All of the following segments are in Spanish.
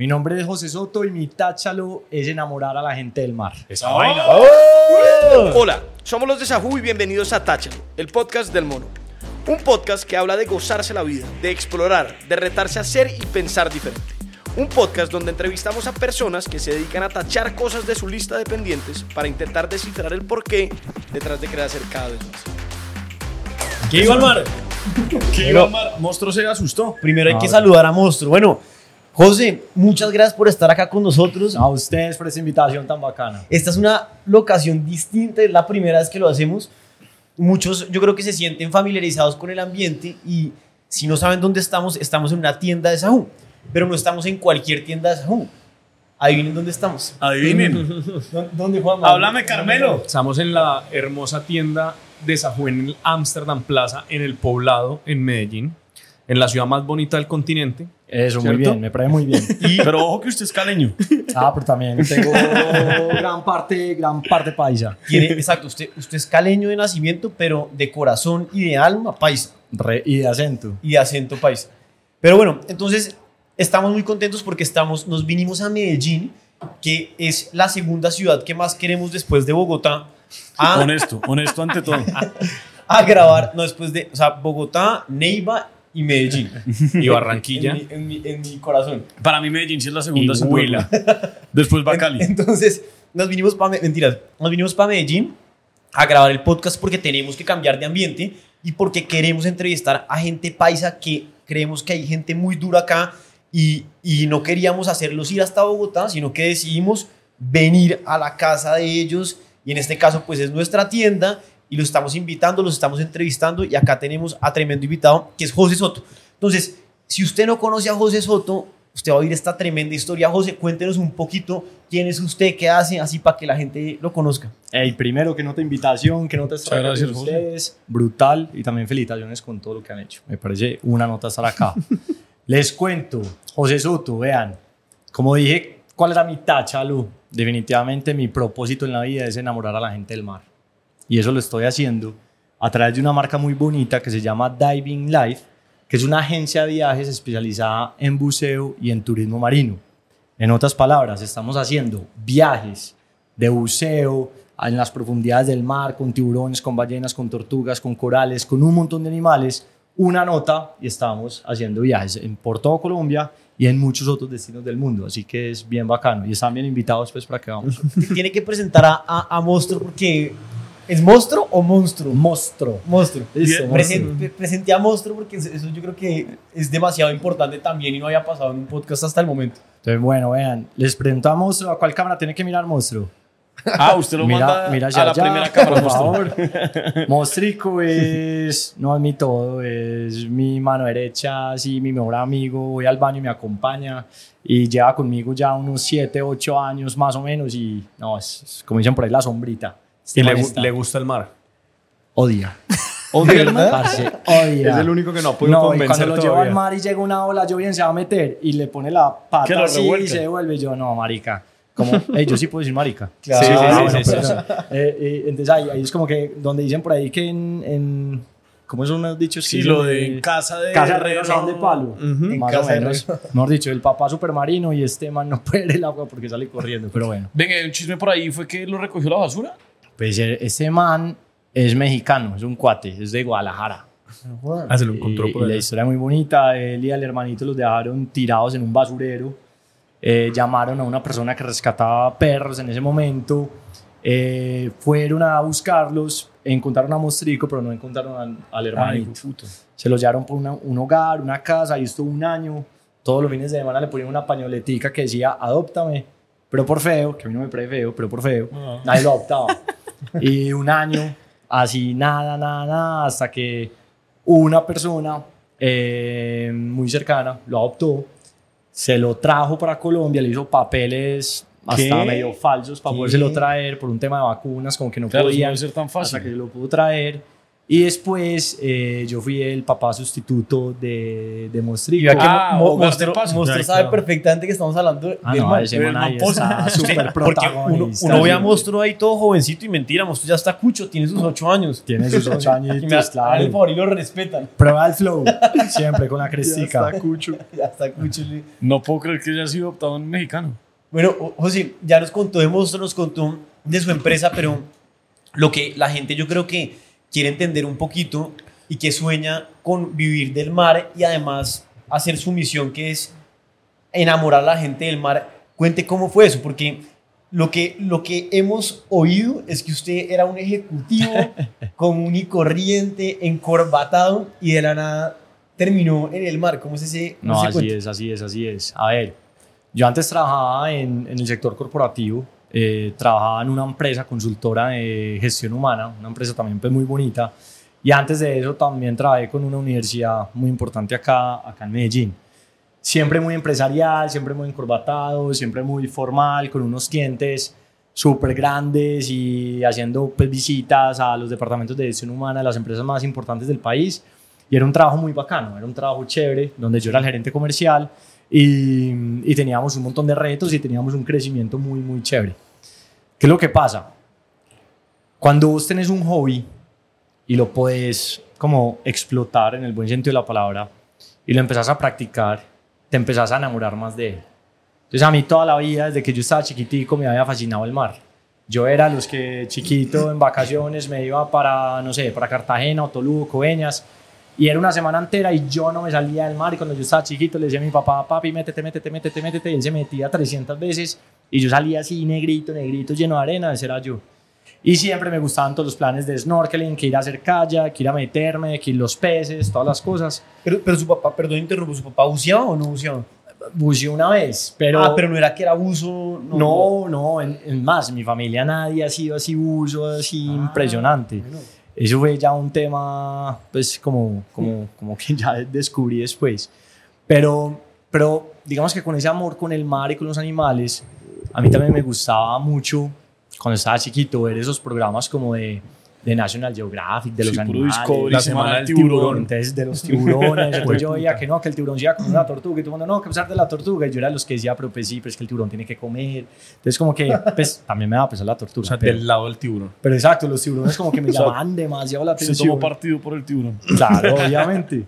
Mi nombre es José Soto y mi táchalo es enamorar a la gente del mar. Esa vaina. Hola, somos los de Sajú y bienvenidos a Táchalo, el podcast del mono. Un podcast que habla de gozarse la vida, de explorar, de retarse a ser y pensar diferente. Un podcast donde entrevistamos a personas que se dedican a tachar cosas de su lista de pendientes para intentar descifrar el porqué detrás de hacer cada vez más. ¿Qué iba al mar? ¿Qué iba al mar? Monstruo se asustó. Primero hay que saludar a Monstruo. Bueno, José, muchas gracias por estar acá con nosotros. A ustedes por esa invitación tan bacana. Esta es una locación distinta, es la primera vez que lo hacemos. Muchos yo creo que se sienten familiarizados con el ambiente y si no saben dónde estamos, estamos en una tienda de Sahú, pero no estamos en cualquier tienda de Sahú. Adivinen dónde estamos. Adivinen. ¿Dó- ¿Dónde, Juan? Háblame, Carmelo. Estamos en la hermosa tienda de Sajú en el Amsterdam Plaza, en el poblado, en Medellín, en la ciudad más bonita del continente. Eso, muy ¿Cierto? bien, me parece muy bien. Pero ojo que usted es caleño. Ah, pero también tengo gran parte, gran parte paisa. Tiene, exacto, usted, usted es caleño de nacimiento, pero de corazón y de alma paisa. Re- y de acento. y de acento paisa. Pero bueno, entonces estamos muy contentos porque estamos, nos vinimos a Medellín, que es la segunda ciudad que más queremos después de Bogotá, a, Honesto, honesto ante todo. a grabar, no después de, o sea, Bogotá, Neiva y Medellín. Y Barranquilla. En mi, en mi- en mi corazón. Para mí Medellín sí es la segunda. Y Huila. Después va Cali. Entonces, nos vinimos para, mentiras, nos vinimos para Medellín a grabar el podcast porque tenemos que cambiar de ambiente y porque queremos entrevistar a gente paisa que creemos que hay gente muy dura acá y, y no queríamos hacerlos ir hasta Bogotá, sino que decidimos venir a la casa de ellos y en este caso pues es nuestra tienda y los estamos invitando, los estamos entrevistando y acá tenemos a tremendo invitado que es José Soto. Entonces, si usted no conoce a José Soto, usted va a oír esta tremenda historia. José, cuéntenos un poquito quién es usted, qué hace, así para que la gente lo conozca. Ey, primero, que nota invitación, que nota estar acá con José. ustedes. Brutal. Y también felicitaciones con todo lo que han hecho. Me parece una nota estar acá. Les cuento, José Soto, vean. Como dije, ¿cuál era mi táchalo? Definitivamente mi propósito en la vida es enamorar a la gente del mar. Y eso lo estoy haciendo a través de una marca muy bonita que se llama Diving Life, que es una agencia de viajes especializada en buceo y en turismo marino. En otras palabras, estamos haciendo viajes de buceo en las profundidades del mar, con tiburones, con ballenas, con tortugas, con corales, con un montón de animales, una nota y estamos haciendo viajes en, por todo Colombia y en muchos otros destinos del mundo. Así que es bien bacano y están bien invitados pues para que vamos. Tiene que presentar a, a, a Monstruo porque... ¿Es monstruo o monstruo? Monstruo. Monstruo. Listo, monstruo. pre- presenté a Monstruo porque eso yo creo que es demasiado importante también y no había pasado en un podcast hasta el momento. Entonces, bueno, vean, les presento a Monstruo. ¿A cuál cámara tiene que mirar Monstruo? Ah, usted lo manda mira a hacia la allá, primera cámara. por monstruo. favor. Mostrico es, no es mi todo, es mi mano derecha, sí, mi mejor amigo. Voy al baño y me acompaña y lleva conmigo ya unos 7, 8 años más o menos. Y no, es, es como dicen por ahí, la sombrita. Este Y le, está- le gusta el mar. odia. ¿Odia el mar? Parce, odia. Es el único que no ha podido No, y cuando convencer lo todavía. al mar y llega una ola, yo bien se va a meter y le pone la pata así y se devuelve. Yo, no, marica. Como, "Ey, yo sí puedo decir marica. Claro. Sí, sí, Ah, sí, bueno, sí, sí. Eh, eh, entonces ahí, ahí es como que donde dicen por ahí que en, en ¿cómo son los dichos? Sí, lo dicen de casa de casa de herrero, son de palo. Ujú. Más casa o de menos. Mejor dicho, el papá supermarino y este man no puede el agua porque sale corriendo. Pero bueno, Venga, un chisme por ahí fue que lo recogió la basura. Pues eh, este man es mexicano, es un cuate, es de Guadalajara. Ah, se lo encontró y, por y la historia es muy bonita. Él y al hermanito los dejaron tirados en un basurero. Eh, llamaron a una persona que rescataba perros en ese momento. Eh, fueron a buscarlos. Encontraron a Mostrico, pero no encontraron al, al hermanito. Se los llevaron por una- un hogar, una casa. Ahí estuvo un año. Todos los fines de semana le ponían una pañoletica que decía, adóptame. Pero por feo, que a mí no me parece feo, pero por feo. Nadie lo adoptaba. y un año, así, nada, nada, nada, hasta que una persona eh, muy cercana lo adoptó, se lo trajo para Colombia, le hizo papeles hasta ¿Qué? medio falsos para podérselo traer por un tema de vacunas, como que no Claro, eso no ser tan hasta que fácil. lo pudo traer Y después eh, yo fui el papá sustituto de, de Y que Ah, Mo- Ya, sabe claro. perfectamente que estamos hablando de Ah, no, ese man ahí está súper Porque uno, protagonista. uno ve a sí. Monstruo ahí todo jovencito y mentira, Monstruo ya está cucho, tiene sus ocho años. Tiene sus ocho Y me añitos, el claro. favor y lo respetan. Prueba el flow, siempre con la crestica. cucho. Ya está cucho. No puedo creer que haya sido adoptado en mexicano. Bueno, José, ya nos contó de Monstruo, nos contó de su empresa, pero lo que la gente yo creo que quiere entender un poquito y que sueña con vivir del mar y además hacer su misión que es enamorar a la gente del mar. Cuente cómo fue eso, porque lo que, lo que hemos oído es que usted era un ejecutivo común y corriente, encorbatado y de la nada terminó en el mar. ¿Cómo es ese, cómo No, así es, así es, así es. A ver, yo antes trabajaba en, en el sector corporativo, eh, trabajaba en una empresa consultora de gestión humana, una empresa también pues, muy bonita, y antes de eso también trabajé con una universidad muy importante acá, acá en Medellín. Siempre muy empresarial, siempre muy encorbatado, siempre muy formal, con unos clientes súper grandes y haciendo pues, visitas a los departamentos de gestión humana de las empresas más importantes del país. Y era un trabajo muy bacano, era un trabajo chévere, donde yo era el gerente comercial y, y teníamos un montón de retos y teníamos un crecimiento muy, muy chévere. ¿Qué es lo que pasa? Cuando vos tenés un hobby y lo podés como explotar en el buen sentido de la palabra y lo empezás a practicar, te empezás a enamorar más de él. Entonces a mí toda la vida, desde que yo estaba chiquitico, me había fascinado el mar. Yo era los que chiquito en vacaciones me iba para, no sé, para Cartagena, Otoluco, Coveñas, y era una semana entera y yo no me salía del mar. Y cuando yo estaba chiquito le decía a mi papá, papi, métete, métete, métete, métete. Y él se metía 300 veces y yo salía así, negrito, negrito, lleno de arena, ese era yo. Y siempre me gustaban todos los planes de snorkeling, que ir a hacer kayak, que ir a meterme, que ir los peces, todas las cosas. Pero, pero su papá, perdón, interrumpo, ¿su papá buceaba o no buceaba? Buceé una vez, pero... ah, pero no era que era buzo. No, no, en, en más, en mi familia nadie ha sido así buzo, así Ah, impresionante. bueno. Eso fue ya un tema, pues, como, como, como que ya descubrí después. Pero, pero digamos que con ese amor con el mar y con los animales, a mí también me gustaba mucho, cuando estaba chiquito, ver esos programas como de, de National Geographic, de los Sí, animales. Discovery, La Semana del del tiburón. Entonces, de los tiburones, entonces yo veía que no, que el tiburón se iba a comer una tortuga, y todo el mundo, no, que pesar de la tortuga, y yo era de los que decía, pero pues sí, pero es que el tiburón tiene que comer. Entonces, como que, pues, también me daba pesar la tortuga. O sea, pero, del lado del tiburón. pero exacto, los tiburones como que me llamaban demasiado la Se atención. tomó partido por el tiburón. Claro, obviamente.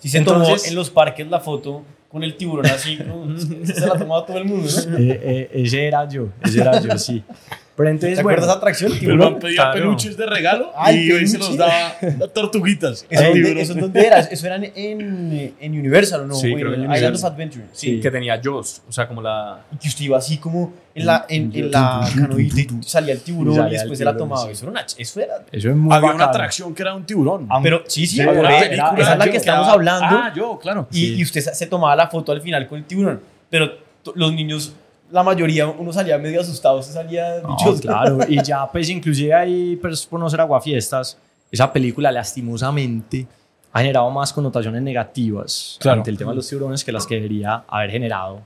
Si se tomó Entonces- en los parques la foto con el tiburón así, ¿no? se la tomaba todo el mundo, ¿no? Eh, eh, ese era yo, ese era yo, sí. Pero entonces, ¿Te bueno, acuerdas esa atracción? Pero tiburón. pedía claro. peluches de regalo Ay, y hoy se los daba tortuguitas. ¿Eso. ¿Eso dónde era? ¿Eso era en, en, en Universal o no? Sí, O creo que en Island Universal. of Adventure. Sí. Que tenía Jaws. O sea, como la. Y que usted iba así como en la, en, en la canoita y salía el tiburón Y y, salía el después se la tomaba. sí. Eso era, una, eso era eso es muy Había una atracción que era un tiburón. Ah, Pero sí, sí, Sí, por era- era- esa es la que estamos hablando. Ah, yo, claro. y, sí. y usted se tomaba la foto al final con el tiburón. Pero los niños, la mayoría, uno salía medio asustado, usted salía No, dichoso. claro, y ya pues inclusive ahí pues, por no ser aguafiestas, esa película lastimosamente ha generado más connotaciones negativas Claro. ante el tema de los tiburones que las que debería haber generado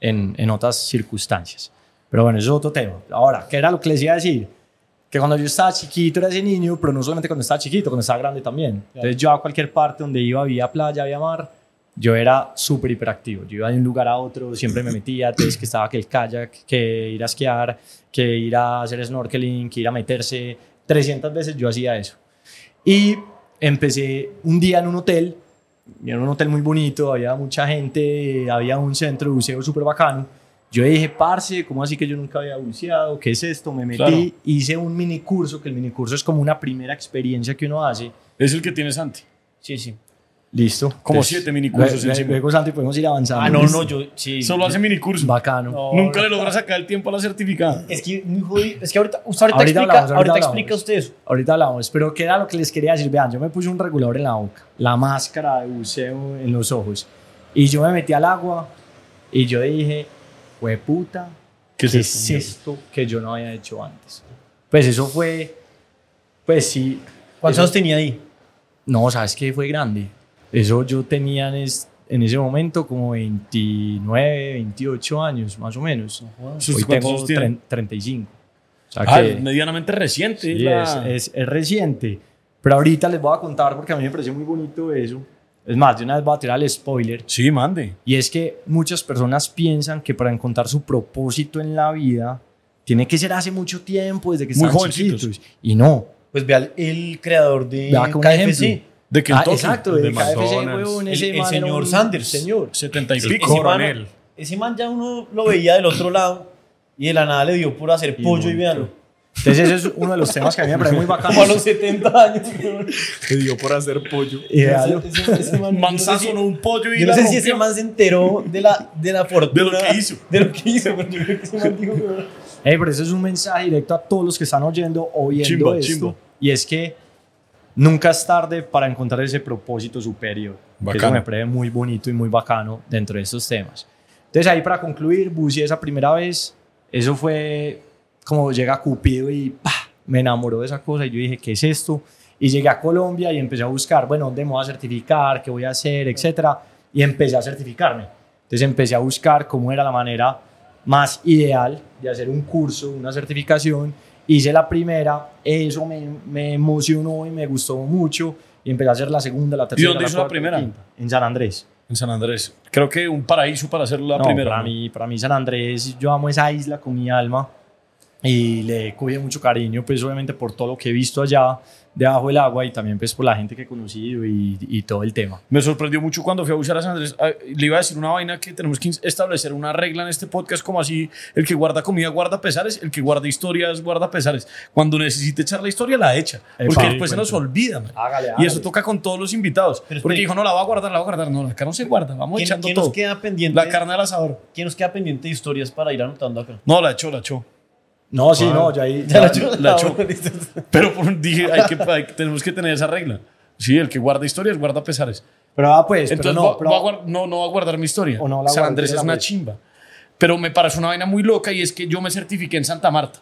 en, en otras circunstancias. Pero bueno, eso es otro tema. Ahora, ¿qué era lo que les iba a decir? Que cuando yo estaba chiquito era ese niño, pero no solamente cuando estaba chiquito, cuando estaba grande también. Entonces yo a cualquier parte donde iba, había playa, había mar, yo era súper hiperactivo. Yo iba de un lugar a otro, siempre me metía, entonces que estaba que el kayak, que ir a esquiar, que ir a hacer snorkeling, que ir a meterse. 300 veces yo hacía eso. Y empecé un día en un hotel, era un hotel muy bonito, había mucha gente, había un centro de buceo súper bacano. Yo dije, parce, ¿cómo así que yo nunca había buceado? ¿Qué es esto? Me metí, Claro. hice un mini curso, que el mini curso es como una primera experiencia que uno hace. Es el que tiene Santi. Sí, sí. Listo. Como Entonces, siete minicursos luego- encima. Luego, Santi, podemos ir avanzando. Ah, no, Listo. no, yo sí. Solo hace minicurso. Bacano. No, Nunca no. le logra sacar el tiempo a la certificada. Es que muy jodido. Es que ahorita, usted ahorita, Ahorita explica, hablamos, ahorita ahorita explica usted eso. Ahorita hablamos, pero ¿qué era lo que les quería decir? Vean, yo me puse un regulador en la boca, la máscara de buceo en los ojos, y yo me metí al agua y yo dije, fue puta, ¿qué, ¿Qué es, es esto que yo no había hecho antes? Pues eso fue, pues sí. ¿Cuántos años tenía ahí? No, ¿sabes qué? Fue grande. Eso yo tenía en, es- en ese momento como 29, 28 años, más o menos. ¿Sus Hoy tengo años tiene? tre- 35. O sea Ah, que- medianamente reciente. Sí, la- es, es, es reciente, Pero ahorita les voy a contar porque a mí me pareció muy bonito eso. Es más, de una vez voy a tirar el spoiler. Sí, mande. Y es que muchas personas piensan que para encontrar su propósito en la vida tiene que ser hace mucho tiempo, desde que Muy están jovencitos. chiquitos. Y no. Pues vea el, creador de KFC. ejemplo. De Ah, Kentucky. exacto, de de KFC, McDonald's. huevón, El- ese el man señor un Sanders. Señor. 70 y El pico. Ese man, coronel. ese man ya uno lo veía del otro lado y de la nada le dio por hacer pollo y véanlo. Entonces ese es uno de los temas que a mí me parece muy bacano. Como a los 70 años. Le dio por hacer pollo. Y véalo. Ese- ese- ese man- Man yo no sé si- un pollo y Yo no sé si rompió. ese man se enteró de la, de la fortuna. De lo que hizo. De lo que hizo, pero yo creo que ese man dijo, weón. Ey, pero eso es un mensaje directo a todos los que están oyendo o viendo Chimba, esto. chimba. Y es que nunca es tarde para encontrar ese propósito superior. Que eso Bacano. me parece muy bonito y muy bacano dentro de estos temas. Entonces ahí para concluir, Busi esa primera vez, eso fue como llega Cupido y ¡pah! me enamoró de esa cosa y yo dije, ¿qué es esto? Y llegué a Colombia y empecé a buscar, bueno, ¿dónde me voy a certificar? ¿Qué voy a hacer? Etcétera. Y empecé a certificarme. Entonces empecé a buscar cómo era la manera más ideal de hacer un curso, una certificación. Hice la primera, eso me, me emocionó y me gustó mucho. Y empecé a hacer la segunda, la tercera. dónde hizo la cuarta, primera? quinta. En San Andrés. En San Andrés. Creo que un paraíso para hacer la No, primera. Para mí, para mí San Andrés, yo amo esa isla con mi alma y le cogí mucho cariño, pues obviamente por todo lo que he visto allá debajo del agua y también pues por la gente que he conocido y, y todo el tema. Me sorprendió mucho cuando fui a buscar a San Andrés. Ah, Le iba a decir una vaina que tenemos que establecer una regla en este podcast, como así: el que guarda comida guarda pesares, el que guarda historias guarda pesares. Cuando necesite echar la historia, la echa. Porque Epa. después se nos olvida, man. Hágale, Y hágale. eso toca con todos los invitados. Pero Porque dijo: No, la va a guardar, la va a guardar. No, acá no se guarda. Vamos ¿Quién, echando quién todo. nos queda pendiente? La carne al asador. ¿Quién nos queda pendiente de historias para ir anotando acá? No, la echó, la echó. No, sí, no, ya ahí. Ya la la. Ah, listo. Pero por- dije: hay que, hay que- Tenemos que tener esa regla. Sí, el que guarda historias guarda pesares. Pero ah, pues, Entonces pero va- no, pero- va guard- no, no va a guardar mi historia. O no la San Andrés la es una chimba. Pero me parece una vaina muy loca y es que yo me certifiqué en Santa Marta.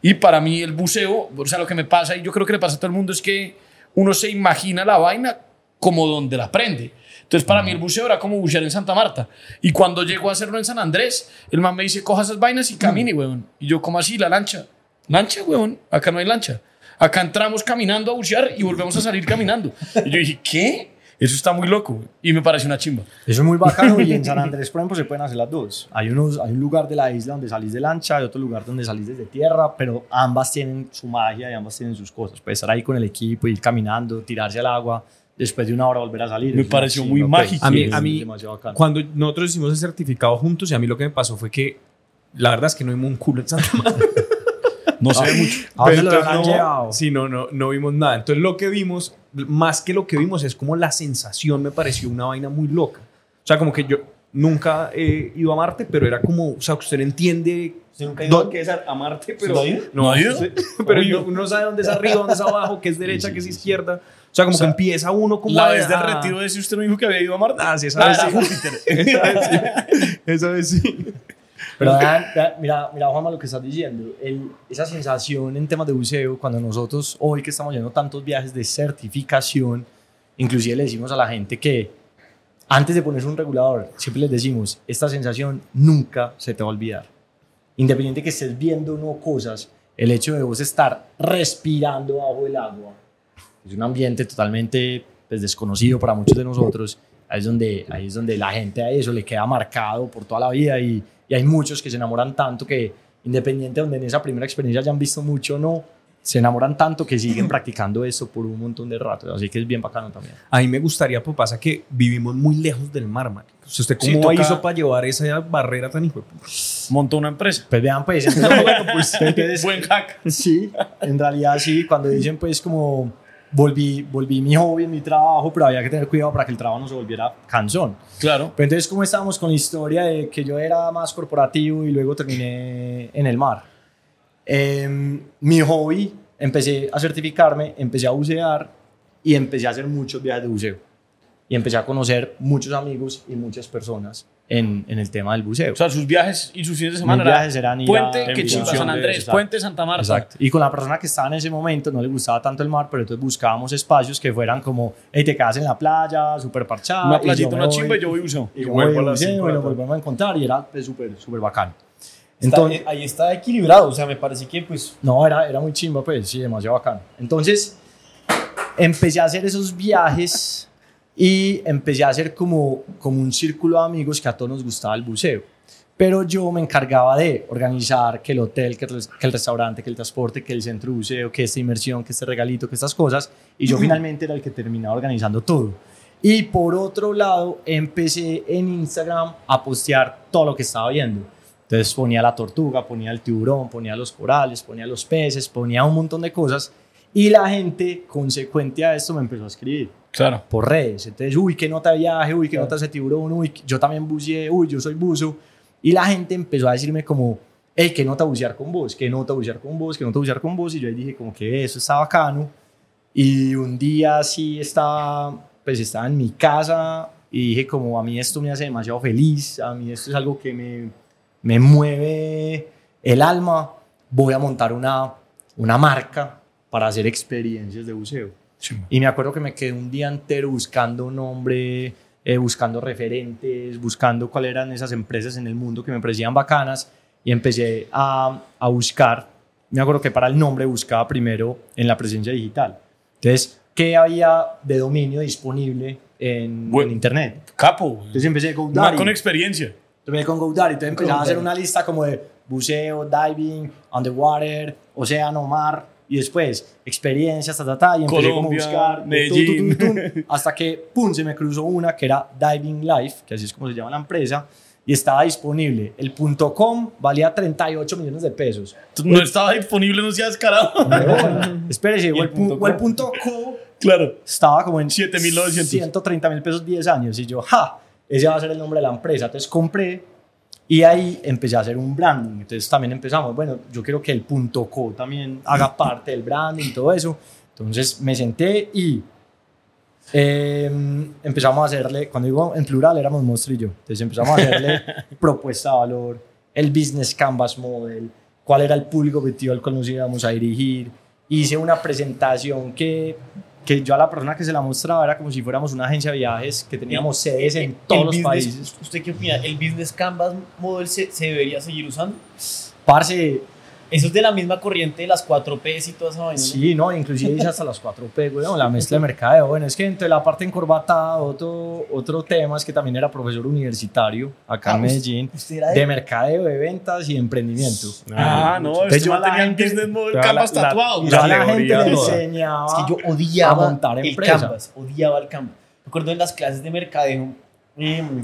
Y para mí el buceo, o sea, lo que me pasa y yo creo que le pasa a todo el mundo es que uno se imagina la vaina como donde la aprende. Entonces para mí el buceo era como bucear en Santa Marta. Y cuando llego a hacerlo en San Andrés, el man me dice, coja esas vainas y camine, weón. Y yo, ¿cómo así? La lancha. Lancha, weón. Acá no hay lancha. Acá entramos caminando a bucear y volvemos a salir caminando. Y yo dije, ¿qué? Eso está muy loco. Y me parece una chimba. Eso es muy bacano y en San Andrés, por ejemplo, se pueden hacer las dos. Hay, unos, hay un lugar de la isla donde salís de lancha, hay otro lugar donde salís desde tierra, pero ambas tienen su magia y ambas tienen sus cosas. Puedes estar ahí con el equipo, ir caminando, tirarse al agua, después de una hora volver a salir. Me pareció muy pues. mágico. A mí, a mí cuando nosotros hicimos el certificado juntos y a mí lo que me pasó fue que la verdad es que no vimos un culo en Santa Marta. No se ve mucho. ¿A dónde Pero lo entonces habrán no, llevado? Sí, no, no, no vimos nada. Entonces lo que vimos, más que lo que vimos, es como la sensación me pareció una vaina muy loca. O sea, como que yo nunca he ido a Marte, pero era como, o sea, usted no entiende ¿Usted nunca ha ido dónde es a Marte, pero... ¿No ha ido? ¿No ha ido? Sí, pero no- uno sabe dónde es arriba, dónde es abajo, qué es derecha, qué es izquierda. O sea, como O sea, que empieza uno como La a- vez del a- retiro de ese usted me dijo que había ido a Marte. Ah, sí, esa vez Ah, sí. Júpiter. Esa vez sí. Esa vez sí. Pero vean, vean, mira, mira, Juanma, lo que estás diciendo. El- esa sensación en temas de buceo, cuando nosotros, hoy que estamos yendo tantos viajes de certificación, inclusive le decimos a la gente que antes de ponerse un regulador, siempre les decimos, esta sensación nunca se te va a olvidar. Independiente que estés viendo o no cosas, el hecho de vos estar respirando bajo el agua, es un ambiente totalmente pues, desconocido para muchos de nosotros. Ahí es, donde, ahí es donde la gente a eso le queda marcado por toda la vida y, y hay muchos que se enamoran tanto que independiente donde en esa primera experiencia hayan visto mucho o no, se enamoran tanto que siguen practicando eso por un montón de rato. Así que es bien bacano también. A mí me gustaría, pues pasa que vivimos muy lejos del mar, man. O sea, ¿Usted Sí, cómo toca- hizo para llevar esa barrera tan hijo de? Montó una empresa. Pues vean, pues, entonces, bueno, pues, entonces, Buen hack. Sí, en realidad sí, cuando dicen pues como volví, volví mi hobby, mi trabajo, pero había que tener cuidado para que el trabajo no se volviera cansón. Claro. Pero entonces, ¿cómo estábamos con la historia de que yo era más corporativo y luego terminé en el mar? Em, mi hobby, empecé a certificarme, empecé a bucear y empecé a hacer muchos viajes de buceo. Y empecé a conocer muchos amigos y muchas personas en, en el tema del buceo. O sea, sus viajes y sus fines de semana Mis viajes eran ir Puente, a- que chimba San Andrés. Puente Santa Marta. Exacto. Y con la persona que estaba en ese momento no le gustaba tanto el mar, pero entonces buscábamos espacios que fueran como, hey, te quedas en la playa, súper parchado. Una playita, una voy- chimba y yo voy buceo. Y yo vuelvo a a las buceo y la tarde. volvemos a encontrar y era pues, súper, súper bacano. Está- Entonces, eh, ahí está equilibrado, o sea, me parece que pues no, era, era muy chimba, pues, sí, demasiado bacano. Entonces, empecé a hacer esos viajes y empecé a hacer como, como un círculo de amigos que a todos nos gustaba el buceo. Pero yo me encargaba de organizar que el hotel, que el, que el restaurante, que el transporte, que el centro de buceo, que esta inmersión, que este regalito, que estas cosas. Y yo finalmente era el que terminaba organizando todo. Y por otro lado, empecé en Instagram a postear todo lo que estaba viendo. Entonces ponía la tortuga, ponía el tiburón, ponía los corales, ponía los peces, ponía un montón de cosas. Y la gente, consecuente a esto, me empezó a escribir Claro. por redes. Entonces, uy, qué nota viaje, uy, qué nota ese tiburón, uy, yo también buceé, uy, yo soy buzo. Y la gente empezó a decirme como, hey, qué nota bucear con vos, qué nota bucear con vos, qué nota bucear con vos. Y yo ahí dije como que eso está bacano. Y un día sí estaba, pues estaba en mi casa y dije como a mí esto me hace demasiado feliz, a mí esto es algo que me, me mueve el alma, voy a montar una, una marca para hacer experiencias de buceo. Y me acuerdo que me quedé un día entero buscando nombre, eh, buscando referentes, buscando cuáles eran esas empresas en el mundo que me parecían bacanas y empecé a, a buscar. Me acuerdo que para el nombre buscaba primero en la presencia digital. Entonces, ¿qué había de dominio disponible en, Bueno. en Internet? Capo. Entonces empecé con GoDaddy. con experiencia. Entonces con GoDaddy, entonces empezaba a hacer una lista como de buceo, diving, underwater, océano, mar, y después experiencias, ta, ta, ta, y empecé como a Colombia, buscar, Medellín. hasta que, pum, se me cruzó una que era Diving Life, que así es como se llama la empresa, y estaba disponible. El punto .com valía 38 millones de pesos. No estaba disponible, no seas descarado. Espérese, o el el, pu- punto el punto .co claro. estaba como en 7.900. 130 mil pesos 10 años. Y yo, ja, ese va a ser el nombre de la empresa. Entonces compré y ahí empecé a hacer un branding. Entonces también empezamos, bueno, yo quiero que el punto .co también haga parte del branding y todo eso. Entonces me senté y eh, empezamos a hacerle, cuando digo en plural éramos monstruo y yo. Entonces empezamos a hacerle propuesta de valor, el business canvas model, cuál era el público objetivo al cual nos íbamos a dirigir. Hice una presentación que, que yo a la persona que se la mostraba era como si fuéramos una agencia de viajes que teníamos sedes en todos los países. ¿Usted qué opina? ¿El Business Canvas Model se, se debería seguir usando? Parce, Eso es de la misma corriente de las 4Ps y toda esa vaina. ¿no? Sí, no, inclusive hice hasta las 4P, güey, la mezcla de mercadeo. Bueno, es que entre la parte encorbatada, otro, otro tema es que también era profesor universitario acá Ah, en Medellín, Usted era de mercadeo, de ventas y de emprendimiento. Ah, no, Entonces este yo la tenía el business model la- canvas la- tatuado. Y yo a la La gente le enseñaba Es que yo odiaba a montar el empresa. Canvas, odiaba el Canvas. Recuerdo en las clases de mercadeo,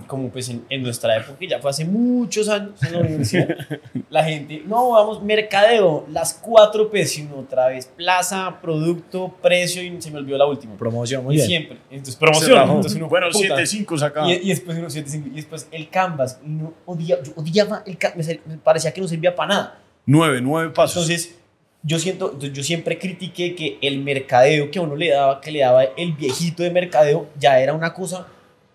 como pues en, en nuestra época, que ya fue hace muchos años en la universidad, la gente, no, vamos, mercadeo, las cuatro P, y uno otra vez, plaza, producto, precio, y se me olvidó la última. promoción, muy Y bien. siempre. Entonces, Se promoción. Entonces uno, bueno, puta. 7.5 sacaba. Y, y después uno 7.5, y después el Canvas. no odiaba, yo odiaba el Canvas, me, parecía que no servía para nada. 9, 9 pasos. Entonces, yo siento, entonces yo siempre critiqué que el mercadeo que a uno le daba, que le daba el viejito de mercadeo, ya era una cosa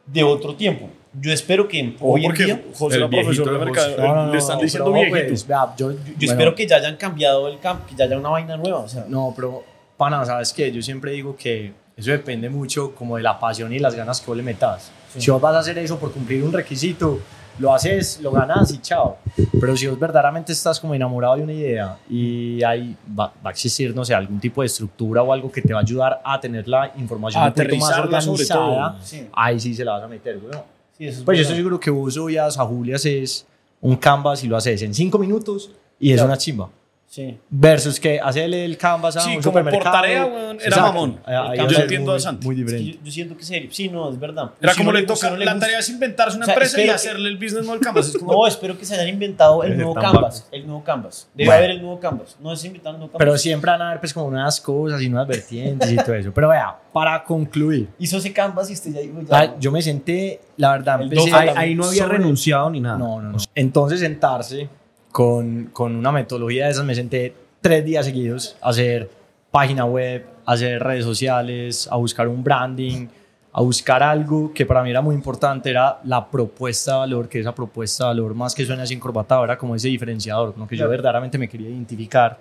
de otro tiempo. Yo espero que O hoy en porque día, José el era profesor de de mercadeo. No, no, Le están diciendo pero, viejito. pues, vea, yo, yo bueno, espero que ya hayan cambiado el campo, que ya haya una vaina nueva. O sea, No, pero, pana, ¿sabes qué? Yo siempre digo que eso depende mucho como de la pasión y las ganas que vos le metas. Sí. Si vos vas a hacer eso por cumplir un requisito, lo haces, lo ganas y chao. Pero si vos verdaderamente estás como enamorado de una idea y ahí va, va a existir, no sé, algún tipo de estructura o algo que te va a ayudar a tener la información A un poquito más organizada, sí, ahí sí se la vas a meter, güey. sí, eso es Pues yo estoy seguro que vos hoy a Julia haces un canvas y lo haces en cinco minutos y es Claro. una chimba. Sí. Versus que hacerle el canvas a Sí, un como supermercado. por tarea, weón, era Exacto. mamón. Ahí- Yo entiendo muy- a Santi. Muy Es que diferente. yo, yo siento que serio. Sí, no, es verdad. Era Si como uno le toca, uno le la tarea es inventarse una O sea, empresa y que- hacerle el business model canvas. Es como, No, espero que se hayan inventado el nuevo Canvas. El nuevo Canvas. Debe Bueno. haber el nuevo Canvas. No es inventar el nuevo Canvas. Pero siempre van a haber pues como nuevas cosas y nuevas vertientes y todo eso. Pero vea, para concluir, Hizo ese Canvas y usted ya dijo ya. ah, yo me senté, la verdad, empecé Ahí, ahí no había sobre- renunciado ni nada. No, no, no. Entonces sentarse con, con una metodología de esas, me senté tres días seguidos a hacer página web, a hacer redes sociales, a buscar un branding, a buscar algo que para mí era muy importante, era la propuesta de valor, que esa propuesta de valor, más que suena así encorbatado, era como ese diferenciador, ¿no? que yo verdaderamente me quería identificar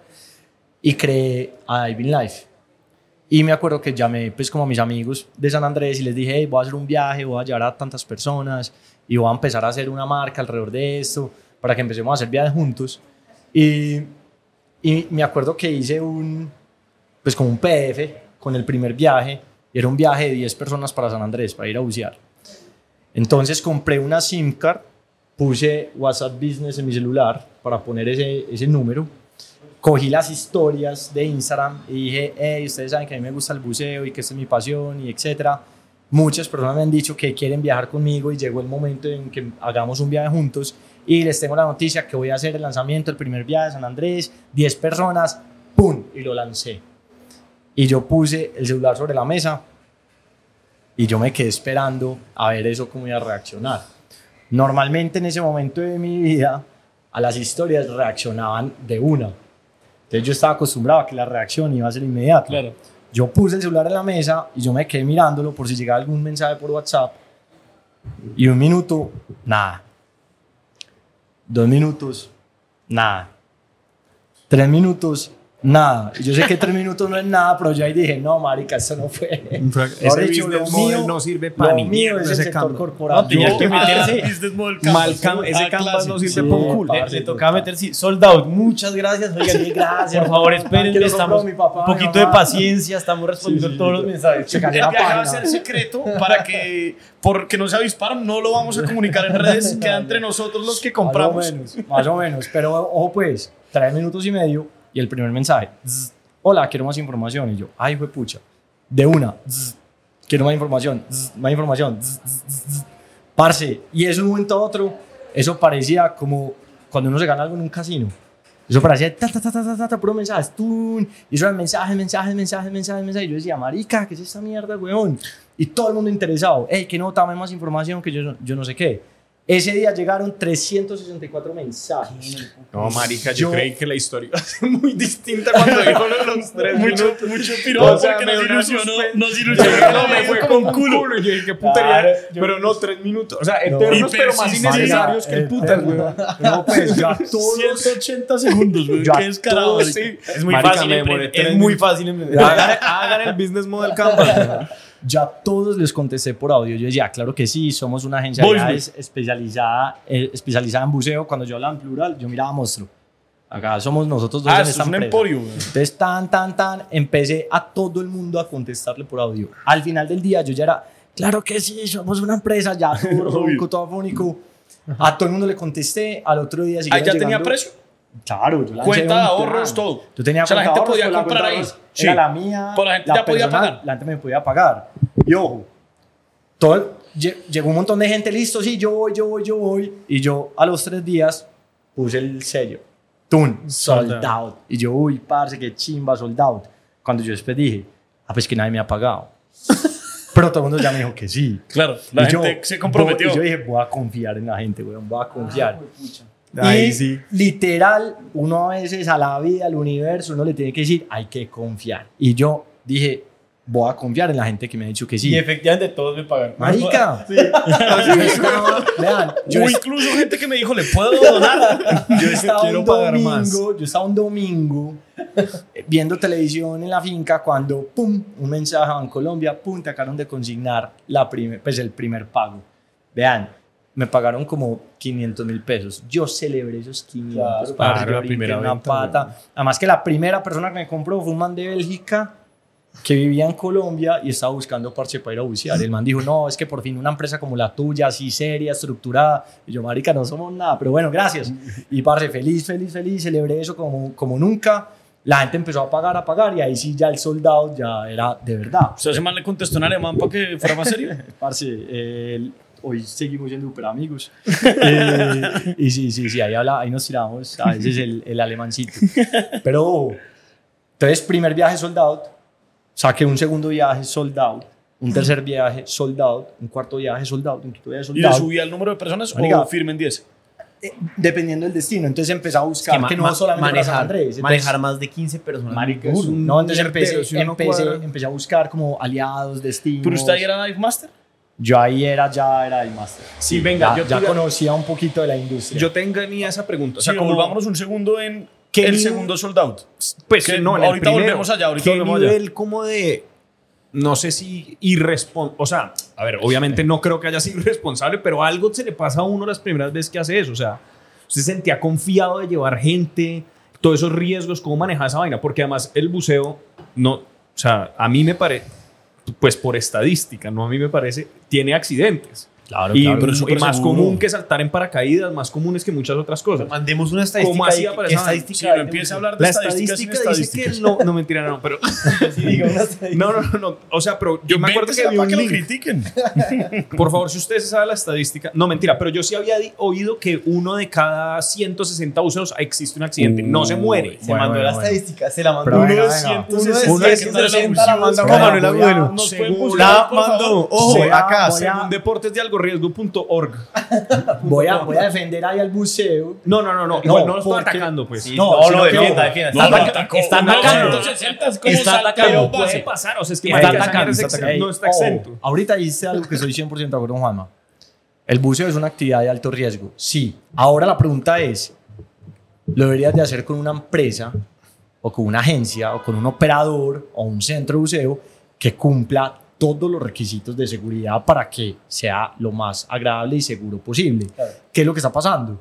y creé a Diving Life. Y me acuerdo que llamé pues como a mis amigos de San Andrés y les dije, hey, voy a hacer un viaje, voy a llevar a tantas personas y voy a empezar a hacer una marca alrededor de esto para que empecemos a hacer viajes juntos. Y, y me acuerdo que hice un, pues como un PDF con el primer viaje. y Era un viaje de 10 personas para San Andrés, para ir a bucear. Entonces compré una SIM card, puse WhatsApp Business en mi celular para poner ese, ese número. Cogí las historias de Instagram y dije, hey, ustedes saben que a mí me gusta el buceo y que esta es mi pasión y etcétera. Muchas personas me han dicho que quieren viajar conmigo y llegó el momento en que hagamos un viaje juntos y les tengo la noticia que voy a hacer el lanzamiento, el primer viaje de San Andrés, 10 personas, ¡pum! Y lo lancé. Y yo puse el celular sobre la mesa y yo me quedé esperando a ver eso cómo iba a reaccionar. Normalmente en ese momento de mi vida a las historias reaccionaban de una. Entonces yo estaba acostumbrado a que la reacción iba a ser inmediata. Claro. Yo puse el celular en la mesa y yo me quedé mirándolo por si llegaba algún mensaje por WhatsApp. Y un minuto, nada. Dos minutos, nada. Tres minutos, nada. Yo sé que tres minutos no es nada, pero yo ahí dije, no, marica, eso no fue. Ese dicho, business model no sirve pa' lo ni mío mierda, es el ese sector cambio. corporativo. No, tenía Yo- que meterse. Business model Mal cam- ese Ah, canvas no sirve Sí, pa' un culo. Le, le tocaba meter sí, sold out. Muchas gracias. Oigan, gracias. Por favor, esperen. lo Estamos un poquito de paciencia. Estamos respondiendo Sí, sí, todos los sí. mensajes. El la va a página. ser secreto para que, porque no se avisparon, no lo vamos a comunicar en redes, queda entre nosotros los que compramos. Más o menos, más o menos. Pero ojo pues, tres minutos y medio y el primer mensaje. Hola, quiero más información. Y yo, ay, fue pucha. De una. Quiero más información. Más información. Parce. Y eso de un momento a otro, eso parecía como cuando uno se gana algo en un casino. Eso parecía ta, ta, ta, ta, ta, ta, puro mensajes. tun, Y eso eran mensajes, mensajes, mensajes, mensajes, mensajes. Y yo decía, marica, ¿qué es esta mierda, weón? Y todo el mundo interesado. Hey, que no, dame más información que yo, yo no sé qué. Ese día llegaron 364 mensajes. No, marica, yo, Yo- creí que la historia iba a ser muy distinta cuando dijo los tres Mucho, minutos. mucho piropo O sea, porque me nos ilusionó, nos ilusionó. No, me fue como un culo. Y yo dije, qué putería. Claro, yo- pero no, tres minutos. O sea, No. eternos, Y pero más innecesarios que el putas, güey. No, pues ya todos, 180 segundos, güey. Qué descarado. Sí, Es muy Marica, fácil. me Es muy fácil. hagan el business model canvas. Ya todos les contesté por audio. Yo decía, claro que sí, somos una agencia viajes especializada, eh, especializada en buceo. Cuando yo hablaba en plural, yo miraba monstruo. Acá somos nosotros dos Ah, en esta es un empresa. emporio. Entonces, tan, tan, tan, empecé a todo el mundo a contestarle por audio. Al final del día, yo ya era, claro que sí, somos una empresa, ya todo ronco, todo afónico. A todo el mundo le contesté, al otro día Ah, ya tenía llegando- precio. Claro, yo Cuenta de ahorros, plan. todo. Yo tenía O sea, la cuenta gente ahorros, podía la comprar ahí. Sí. Era la mía. Pero la gente ya podía pagar. La gente me podía pagar. Y ojo, todo, lle- llegó un montón de gente, listo, sí, yo voy, yo voy, yo voy. Y yo a los tres días puse el sello. Tun, sold out. Y yo, uy, parce, qué chimba, sold out. Cuando yo después dije, ah, pues que nadie me ha pagado. Pero todo el mundo ya me dijo que sí. Claro, la Y yo, gente se comprometió. voy- y yo dije, voy a confiar en la gente, weón, voy a confiar. Ahí y sí. literal, uno a veces a la vida, al universo, uno le tiene que decir, hay que confiar. Y yo dije, voy a confiar en la gente que me ha dicho que sí. Y efectivamente todos me pagan. Marica. Yo estaba- vean, yo, incluso gente que me dijo, ¿le puedo donar? yo estaba Quiero un pagar domingo, más. yo estaba un domingo eh, viendo televisión en la finca cuando, pum, un mensaje en Colombia, pum, te acabaron de consignar la primer, pues el primer pago. Vean, me pagaron como 500 mil pesos. Yo celebré esos 500 Claro, la primera una venta, pata. Además que la primera persona que me compró fue un man de Bélgica que vivía en Colombia y estaba buscando parche para ir a bucear. El man dijo, no, es que por fin una empresa como la tuya, así seria, estructurada. Y yo, marica, no somos nada, pero bueno, gracias. Y parce, feliz, feliz, feliz, celebré eso como, como nunca. La gente empezó a pagar, a pagar y ahí sí ya el soldado ya era de verdad. O sea, ese man le contestó en alemán para que fuera más serio. Parce, eh, hoy seguimos siendo super amigos. Eh, y sí, sí, sí, ahí, habla, ahí nos tiramos a veces el, el alemancito. Pero, entonces, primer viaje sold out, saqué un segundo viaje sold out, un tercer viaje sold out, un cuarto viaje sold out, un quinto viaje sold ¿Y le out. subía el número de personas Marica. o firmen 10? Eh, dependiendo del destino. Entonces empecé a buscar que, ma- no ma- solamente para San manejar, Andrés. Entonces, manejar más de 15 personas. marica, es es un- no, entonces empecé, empecé, empecé a buscar como aliados, destinos. ¿Pero usted era Dive Master? Yo ahí era, ya era el máster. Sí, venga, ya, yo ya te- conocía un poquito de la industria. Yo tenía esa pregunta. O sea, sea, como, volvámonos un segundo en ¿Qué el segundo sold out. Pues que no, en el ahorita primero. volvemos allá, ahorita ¿Qué volvemos allá. nivel como de, no sé si irresponsable, o sea, a ver, obviamente no creo que haya sido irresponsable, pero algo se le pasa a uno las primeras veces que hace eso, o sea, usted se sentía confiado de llevar gente, todos esos riesgos, cómo manejar esa vaina, porque además el buceo, no, o sea, a mí me parece, pues por estadística, no a mí me parece, tiene accidentes. Claro, y, claro, y pero súper más seguro. común que saltar en paracaídas, más comunes que muchas otras cosas. Mandemos una estadística. ¿Cómo y-? ¿qué Ah, estadística Si no de empieza a hablar de La estadísticas, estadística dice que no, no mentira, no, pero estadística. no, no, no, no, o sea, pero yo me acuerdo que vi para un que lo critiquen. Por favor, si usted se sabe la estadística, no mentira, pero yo sí había oído que uno de cada 160 buceos existe un accidente, no se muere. Se Bueno, mandó bueno, la bueno. estadística, se la mandó. Pero uno de venga. 160, Uno de 160 la mandó Manuel Agüero. Según La mandó. Ojo, acá. voy a- Según deportesdealgorriesgo.org. Voy a, voy a defender ahí al buceo. No, no, no, no, No, igual no lo estoy porque- atacando, pues. Sí, No, no, no, que- defienda, defienda. No, Está no, atacó. está atacando. 160 es como Está atacando, puede pasar, o sea, es que Está atacando. no está Oh, exento. ahorita dice algo que soy 100% de acuerdo con Juanma. El buceo es una actividad de alto riesgo. Sí. Ahora la pregunta es, ¿lo deberías de hacer con una empresa o con una agencia o con un operador o un centro de buceo que cumpla todos los requisitos de seguridad para que sea lo más agradable y seguro posible? ¿Qué es lo que está pasando?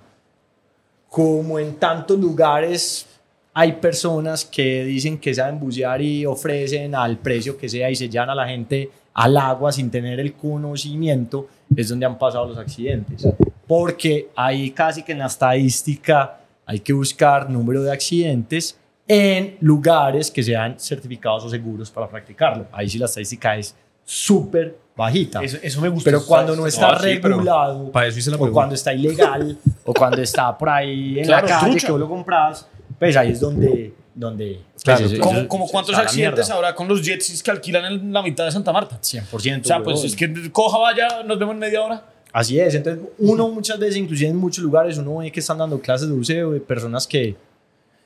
Como en tantos lugares hay personas que dicen que saben bucear y ofrecen al precio que sea y se llevan a la gente al agua sin tener el conocimiento, es donde han pasado los accidentes. Porque ahí casi que en la estadística hay que buscar número de accidentes en lugares que sean certificados o seguros para practicarlo. Ahí sí la estadística es súper bajita. Eso, eso me gusta. Pero cuando no está No, sí, regulado, para eso hice la o cuando está ilegal, o cuando está por ahí en Claro, la calle trucha. que vos lo compras, pues ahí es donde... donde Claro, pues, Como, como cuántos accidentes habrá con los jet skis que alquilan en la mitad de Santa Marta. 100%. O sea, pues es que coja, vaya, nos vemos en media hora. Así es. Entonces, uno muchas veces, inclusive en muchos lugares, uno ve que están dando clases de buceo de personas que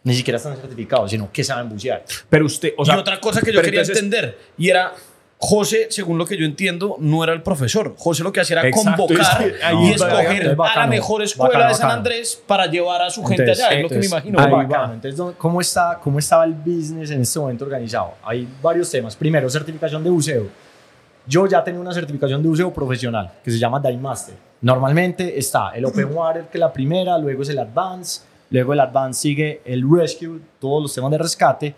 ni siquiera están certificados, sino que saben bucear. Pero usted, o sea, y otra cosa que yo quería entonces- entender, y era, José, según lo que yo entiendo, no era el profesor. José lo que hacía era Exacto, convocar y es bacano, escoger es a la bacano, mejor escuela bacano, de San bacano. Andrés para llevar a su gente Entonces, allá, es lo que me entonces, imagino. ahí va. bacano. Entonces, ¿dó- ¿cómo, está, ¿cómo estaba el business en este momento organizado? Hay varios temas. Primero, certificación de buceo. Yo ya tengo una certificación de buceo profesional que se llama Dive Master. Normalmente está el Open Water, que es la primera, luego es el Advance, luego el Advance sigue el Rescue, todos los temas de rescate,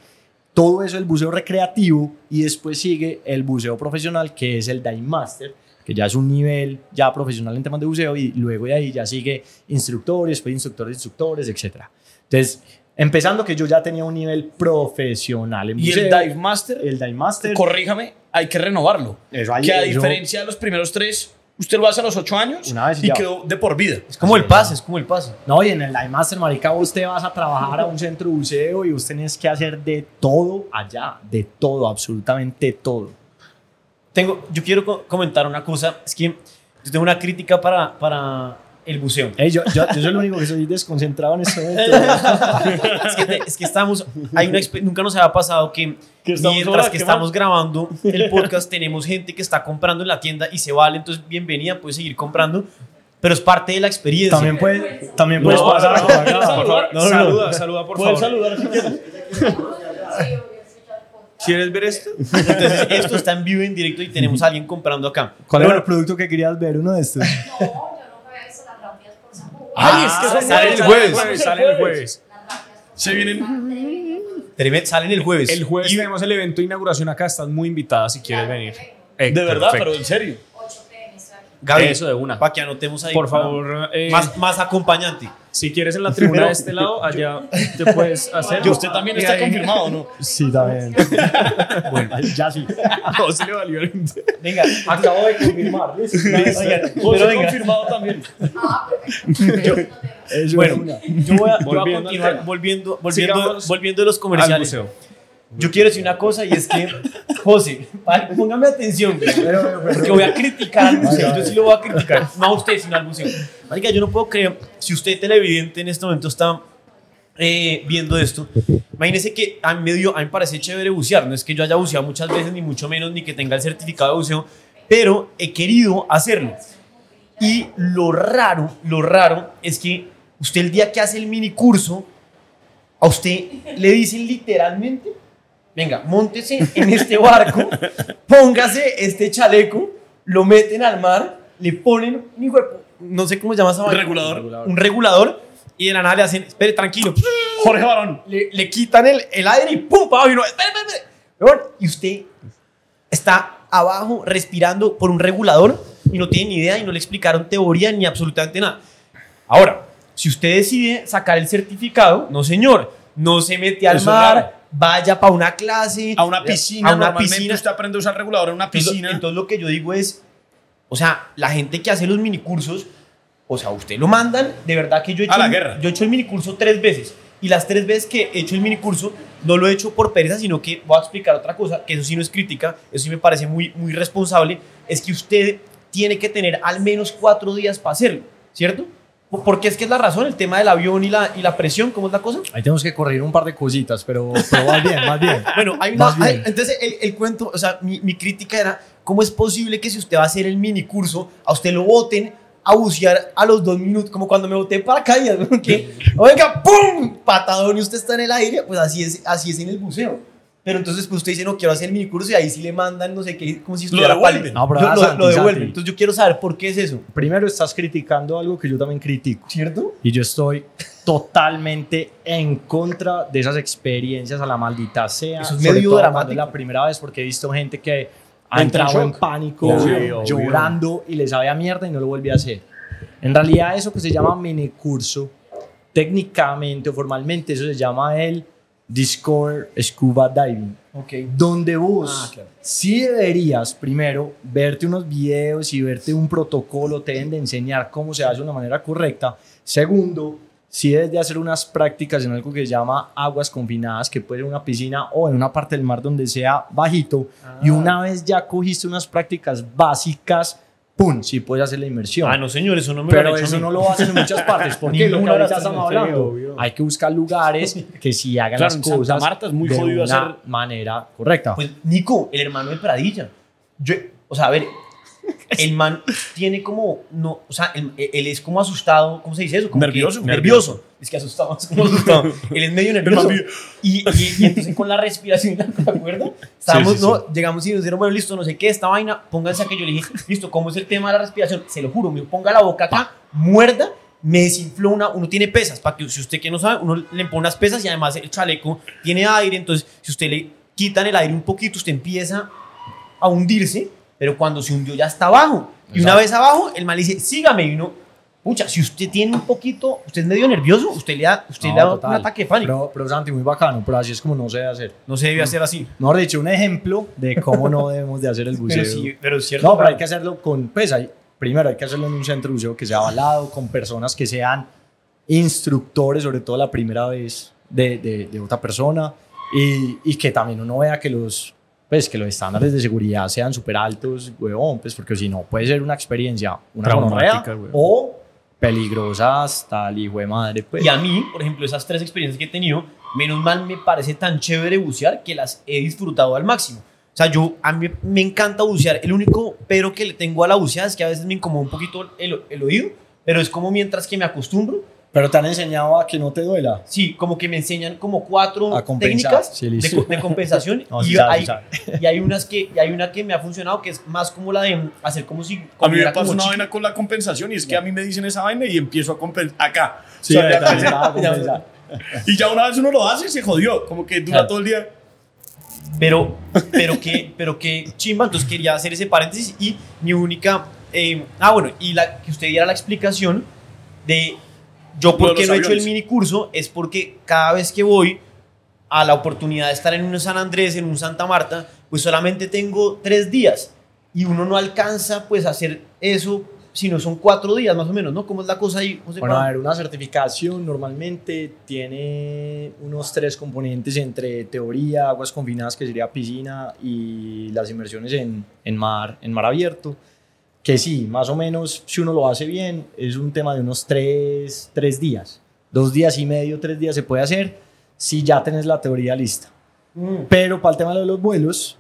todo eso el buceo recreativo y después sigue el buceo profesional, que es el Dive Master, que ya es un nivel ya profesional en temas de buceo y luego de ahí ya sigue instructores, después instructores, instructores, etc. Entonces, empezando que yo ya tenía un nivel profesional en Y buceo. el Dive Master, el Dive Master. corríjame, hay que renovarlo. Eso hay- que a eso- diferencia de los primeros tres, usted lo hace a los ocho años Una vez y quedó de por vida. Es como el pase, es como el pase. No, y en el Live Master, marica, te vas a trabajar a un centro de buceo y vos tenés que hacer de todo allá, de todo, absolutamente todo. Tengo, yo quiero co- comentar una cosa. Es que yo tengo una crítica para, para el buceo. Ey, yo, yo, yo soy el único que soy desconcentrado en este momento. es, que es que estamos, hay una, nunca nos había pasado que, Que estamos mientras que ¿qué estamos grabando el podcast tenemos gente que está comprando en la tienda y se vale, entonces bienvenida, puedes seguir comprando, pero es parte de la experiencia. también puedes, también puedes No, pasar no, por no, acá. no, no, por favor, saluda, saluda, por Puedes favor. saludar si quieres. ¿Quieres ver esto? Entonces esto está en vivo, en directo y tenemos a alguien comprando acá. ¿Cuál Pero era el producto que querías ver? Uno de estos. No, yo nunca había visto las rapias por Samu. Ay, es que Ah, son sale el jueves, jueves. Sale el jueves. Se vienen. Tremendo, salen el jueves. El jueves Y- tenemos el evento de inauguración acá. Estás muy invitada si quieres venir. Eh, De verdad, perfecto. pero en serio. 8 pm estoy aquí. Gaby, Eso de una. Para que anotemos ahí. Por favor, eh, Más, más acompañante. Si quieres en la tribuna de este lado, allá te puedes hacer. Y usted también está confirmado, ¿no? Sí, también. bueno, ya sí. No, se le valió el- Venga, Acabo de confirmar. ¿listo? oigan, José pero venga. confirmado también. Bueno, yo voy a, yo voy a Volviendo al continuar volviendo, volviendo, volviendo de los al comerciales. Yo quiero decir una cosa y es que, José, póngame atención, güey, porque voy a criticar al museo. Yo sí lo voy a criticar, no a usted, sino al museo. Marica, yo no puedo creer, si usted televidente en este momento está eh, viendo esto, imagínese que a mí, me dio, a mí me parece chévere bucear. No es que yo haya buceado muchas veces, ni mucho menos, ni que tenga el certificado de buceo, pero he querido hacerlo. Y lo raro, lo raro es que usted el día que hace el mini curso, a usted le dicen literalmente, venga, móntese en este barco, póngase este chaleco, lo meten al mar, le ponen un hijo no sé cómo se llama esa vaina. Regulador. Un regulador, y de la nada le hacen, espere, tranquilo, Jorge Barón. le, le quitan el, el aire y pum, abajo, y uno, espere, espere, y usted está abajo respirando por un regulador y no tiene ni idea y no le explicaron teoría ni absolutamente nada. Ahora, si usted decide sacar el certificado, no señor, no se mete al Eso mar. Vaya para una clase, A una piscina, a una normalmente piscina. usted aprende a usar regulador en una piscina. entonces lo que yo digo es, o sea, la gente que hace los minicursos, o sea, usted lo mandan, de verdad que yo he hecho, A la guerra. yo he hecho el minicurso tres veces. Y las tres veces que he hecho el minicurso, no lo he hecho por pereza, sino que voy a explicar otra cosa, que eso sí no es crítica, eso sí me parece muy, muy responsable, es que usted tiene que tener al menos cuatro días para hacerlo, ¿cierto? Po- Porque es que es la razón, el tema del avión y la, y la presión, ¿cómo es la cosa? Ahí tenemos que corregir un par de cositas, pero, pero más bien, más bien. Bueno, hay una, Más hay- entonces el, el cuento, o sea, mi, mi crítica era, ¿cómo es posible que si usted va a hacer el mini curso, a usted lo voten a bucear a los dos minutos, como cuando me boté en paracaídas, ¿no? que, oiga, ¡pum! Patadón y usted está en el aire, pues así es, así es en el buceo. Pero entonces, pues usted dice, no, quiero hacer el mini curso y ahí sí le mandan, no sé qué, como si estuviera devuelven. pali- No, pero lo, ah, lo- Santi, lo devuelven. Santi. Entonces yo quiero saber por qué es eso, Primero estás criticando algo que yo también critico. ¿cierto? Y yo estoy totalmente en contra de esas experiencias a la maldita sea. Eso es medio dramático. Es la primera vez porque he visto gente que ha Entra en entrado en pánico, Obvio, obvio. llorando y le sabe a mierda y no lo vuelve a hacer. En realidad eso que se llama mini curso, técnicamente o formalmente eso se llama el Discover Scuba Diving. Ok. Donde vos Ah, claro. sí deberías primero verte unos videos y verte un protocolo, te deben de enseñar cómo se hace de una manera correcta. Segundo, sí debes de hacer unas prácticas en algo que se llama aguas confinadas, que puede ser una piscina o en una parte del mar donde sea bajito. Y una vez ya cogiste unas prácticas básicas, ¡pum! Sí puedes hacer la inmersión. Ah, no, señor, eso no me lo Pero han hecho a eso no lo hacen en muchas partes. Porque lo que ahorita estamos hablando, hay que buscar lugares que sí hagan Claro, las Santa cosas Marta es muy de una hacer- manera correcta. Pues Nico, el hermano de Pradilla. Yo, o sea, a ver, el man tiene como, no, o sea, él, él es como asustado, ¿cómo se dice eso? Como que- Nervioso. nervioso. Es que asustado, es como asustado. él es medio nervioso. Y, y, y entonces con la respiración, ¿te acuerdas? Estábamos, Sí, sí, no, llegamos y nos dijeron, bueno, listo, no sé qué, esta vaina, pónganse acá. Yo le dije, listo, ¿cómo es el tema de la respiración? Se lo juro, me ponga la boca acá, muerda, me desinfló una, uno tiene pesas, para que si usted que no sabe, uno le pone unas pesas y además el chaleco tiene aire, entonces si usted le quitan el aire un poquito, usted empieza a hundirse, pero cuando se hundió ya está abajo. Y una vez abajo, el mal dice, sígame, y uno, pucha, si usted tiene un poquito, usted es medio nervioso, usted le da, usted No, le da total. un ataque de pánico. Pero, pero Santi, muy bacano, pero así es como no se debe hacer. no se debe hacer así. Mejor dicho, un ejemplo de cómo no debemos de hacer el buceo. Pero sí, pero es cierto. no, pero hay que hacerlo con, pues, hay, primero hay que hacerlo en un centro de buceo que sea avalado, con personas que sean instructores, sobre todo la primera vez de, de, de otra persona, y, y que también uno vea que los, pues, que los estándares de seguridad sean súper altos, huevón, pues, porque si no, puede ser una experiencia, una gonorrea, huevón. o peligrosa hasta el hijo de madre, pues. Y a mí, por ejemplo, esas tres experiencias que he tenido, menos mal me parece tan chévere bucear que las he disfrutado al máximo. O sea, yo, a mí me encanta bucear. El único pero que le tengo a la buceada es que a veces me incomoda un poquito el, el oído, pero es como mientras que me acostumbro. Pero te han enseñado a que no te duela. Sí, como que me enseñan como cuatro técnicas sí, de, de compensación No, sí y, sabe, hay, sabe. y hay unas que y hay una que me ha funcionado que es más como la de hacer como si A mí me pasa como una chicle. vaina con la compensación y es que a mí me dicen esa vaina y empiezo a compensar acá. Sí, O sea, ya- ah, compensar. y ya una vez uno lo hace y se jodió. Como que dura Claro. todo el día. Pero, pero que, pero que chimba, entonces quería hacer ese paréntesis y mi única, eh, ah bueno, y la, que usted diera la explicación de yo Lo por de qué los no he hecho el mini curso es porque cada vez que voy a la oportunidad de estar en un San Andrés, en un Santa Marta, pues solamente tengo tres días y uno no alcanza pues a hacer eso si no son cuatro días más o menos, ¿no? ¿Cómo es la cosa ahí, José Bueno, a ver, una certificación normalmente tiene unos tres componentes entre teoría, aguas confinadas, que sería piscina, y las inmersiones en, en, mar, en mar abierto. Que sí, más o menos, si uno lo hace bien, es un tema de unos tres, tres días. Dos días y medio, tres días se puede hacer si ya tenés la teoría lista. Mm. Pero para el tema de los vuelos,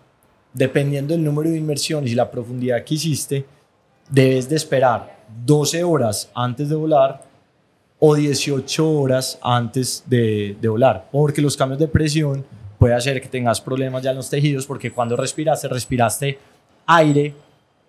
dependiendo del número de inmersiones y la profundidad que hiciste, debes de esperar 12 horas antes de volar o 18 horas antes de, de volar, porque los cambios de presión puede hacer que tengas problemas ya en los tejidos, porque cuando respiraste, respiraste aire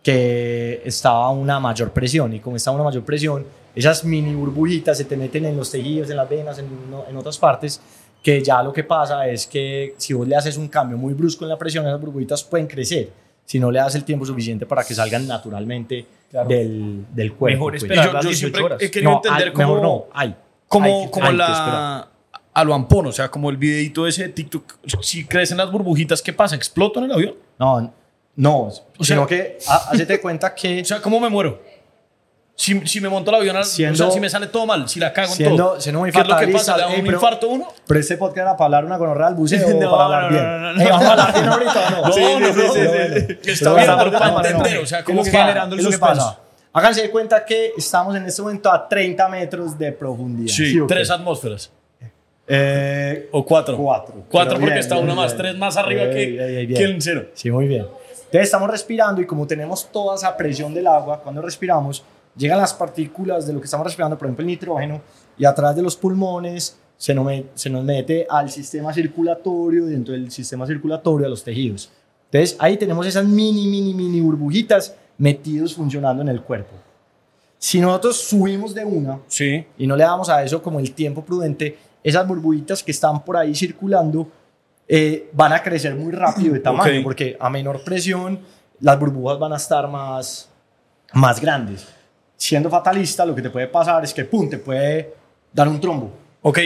que estaba a una mayor presión, y como está a una mayor presión, esas mini burbujitas se te meten en los tejidos, en las venas, en, en otras partes, que ya lo que pasa es que si vos le haces un cambio muy brusco en la presión, esas burbujitas pueden crecer. Si no le das el tiempo suficiente para que salgan naturalmente del, del cuerpo. Mejor pues. Esperar yo, las yo 18 siempre horas. he querido No, entender hay- cómo, mejor no, hay. como, Hay que- como hay la a lo ampón, o sea, como el videito ese de TikTok. Si crecen las burbujitas, ¿qué pasa? ¿Exploto en el avión? No, no, sea- sino que ha- hacete cuenta que O sea, ¿cómo me muero? Si, si me monto el avión, Siendo- o sea, si me sale todo mal, si la cago en siendo- todo. siendo muy ¿Qué es lo que pasa? ¿Le da ey, un infarto uno? Pero este podcast era para hablar una gonorrea al buceo No, o para hablar bien. no, no, no. Ey, ¿Vamos a hablar bien ahorita o no? No, Sí, no, sí, no, sí, sí, sí, sí. Está bien, pero para no, no, no. entender, o sea, ¿Qué ¿cómo que generando el ¿qué es lo que suspenso? Háganse de cuenta que estamos en este momento a 30 metros de profundidad. Sí, o qué? tres atmósferas. Eh, O cuatro. Cuatro. Cuatro porque bien, está bien, una más, bien. tres más arriba que el cero. Sí, muy bien. Entonces estamos respirando y como tenemos toda esa presión del agua, cuando respiramos, llegan las partículas de lo que estamos respirando, por ejemplo el nitrógeno, y a través de los pulmones se nos, met- se nos mete al sistema circulatorio, dentro del sistema circulatorio a los tejidos. Entonces ahí tenemos esas mini, mini, mini burbujitas metidos funcionando en el cuerpo. Si nosotros subimos de una, Sí. y no le damos a eso como el tiempo prudente, esas burbujitas que están por ahí circulando eh, van a crecer muy rápido de tamaño, Ok. porque a menor presión las burbujas van a estar más, más grandes. Siendo fatalista, lo que te puede pasar es que, pum, te puede dar un trombo. Ok.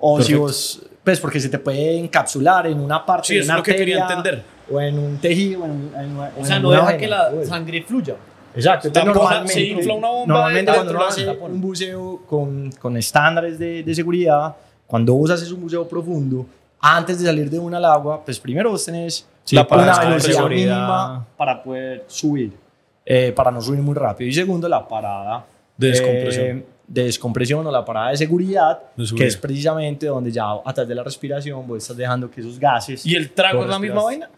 O si Perfecto. vos, pues porque se te puede encapsular en una parte Sí, de una es lo que quería arteria, entender. O en un tejido, o en, en O en sea, no deja vena. que la Uy. sangre fluya. Exacto. Entonces, normalmente, se infla una bomba normalmente cuando uno hace un buceo con, con estándares de, de seguridad, cuando vos haces un buceo profundo, antes de salir de una al agua, pues primero vos tenés Sí, la una velocidad seguridad. mínima para poder subir, eh, para no subir muy rápido. Y segundo, la parada De descompresión. eh, de descompresión o la parada de seguridad, De que es precisamente donde ya a través de la respiración vos estás dejando que esos gases... ¿Y el trago es la misma vaina?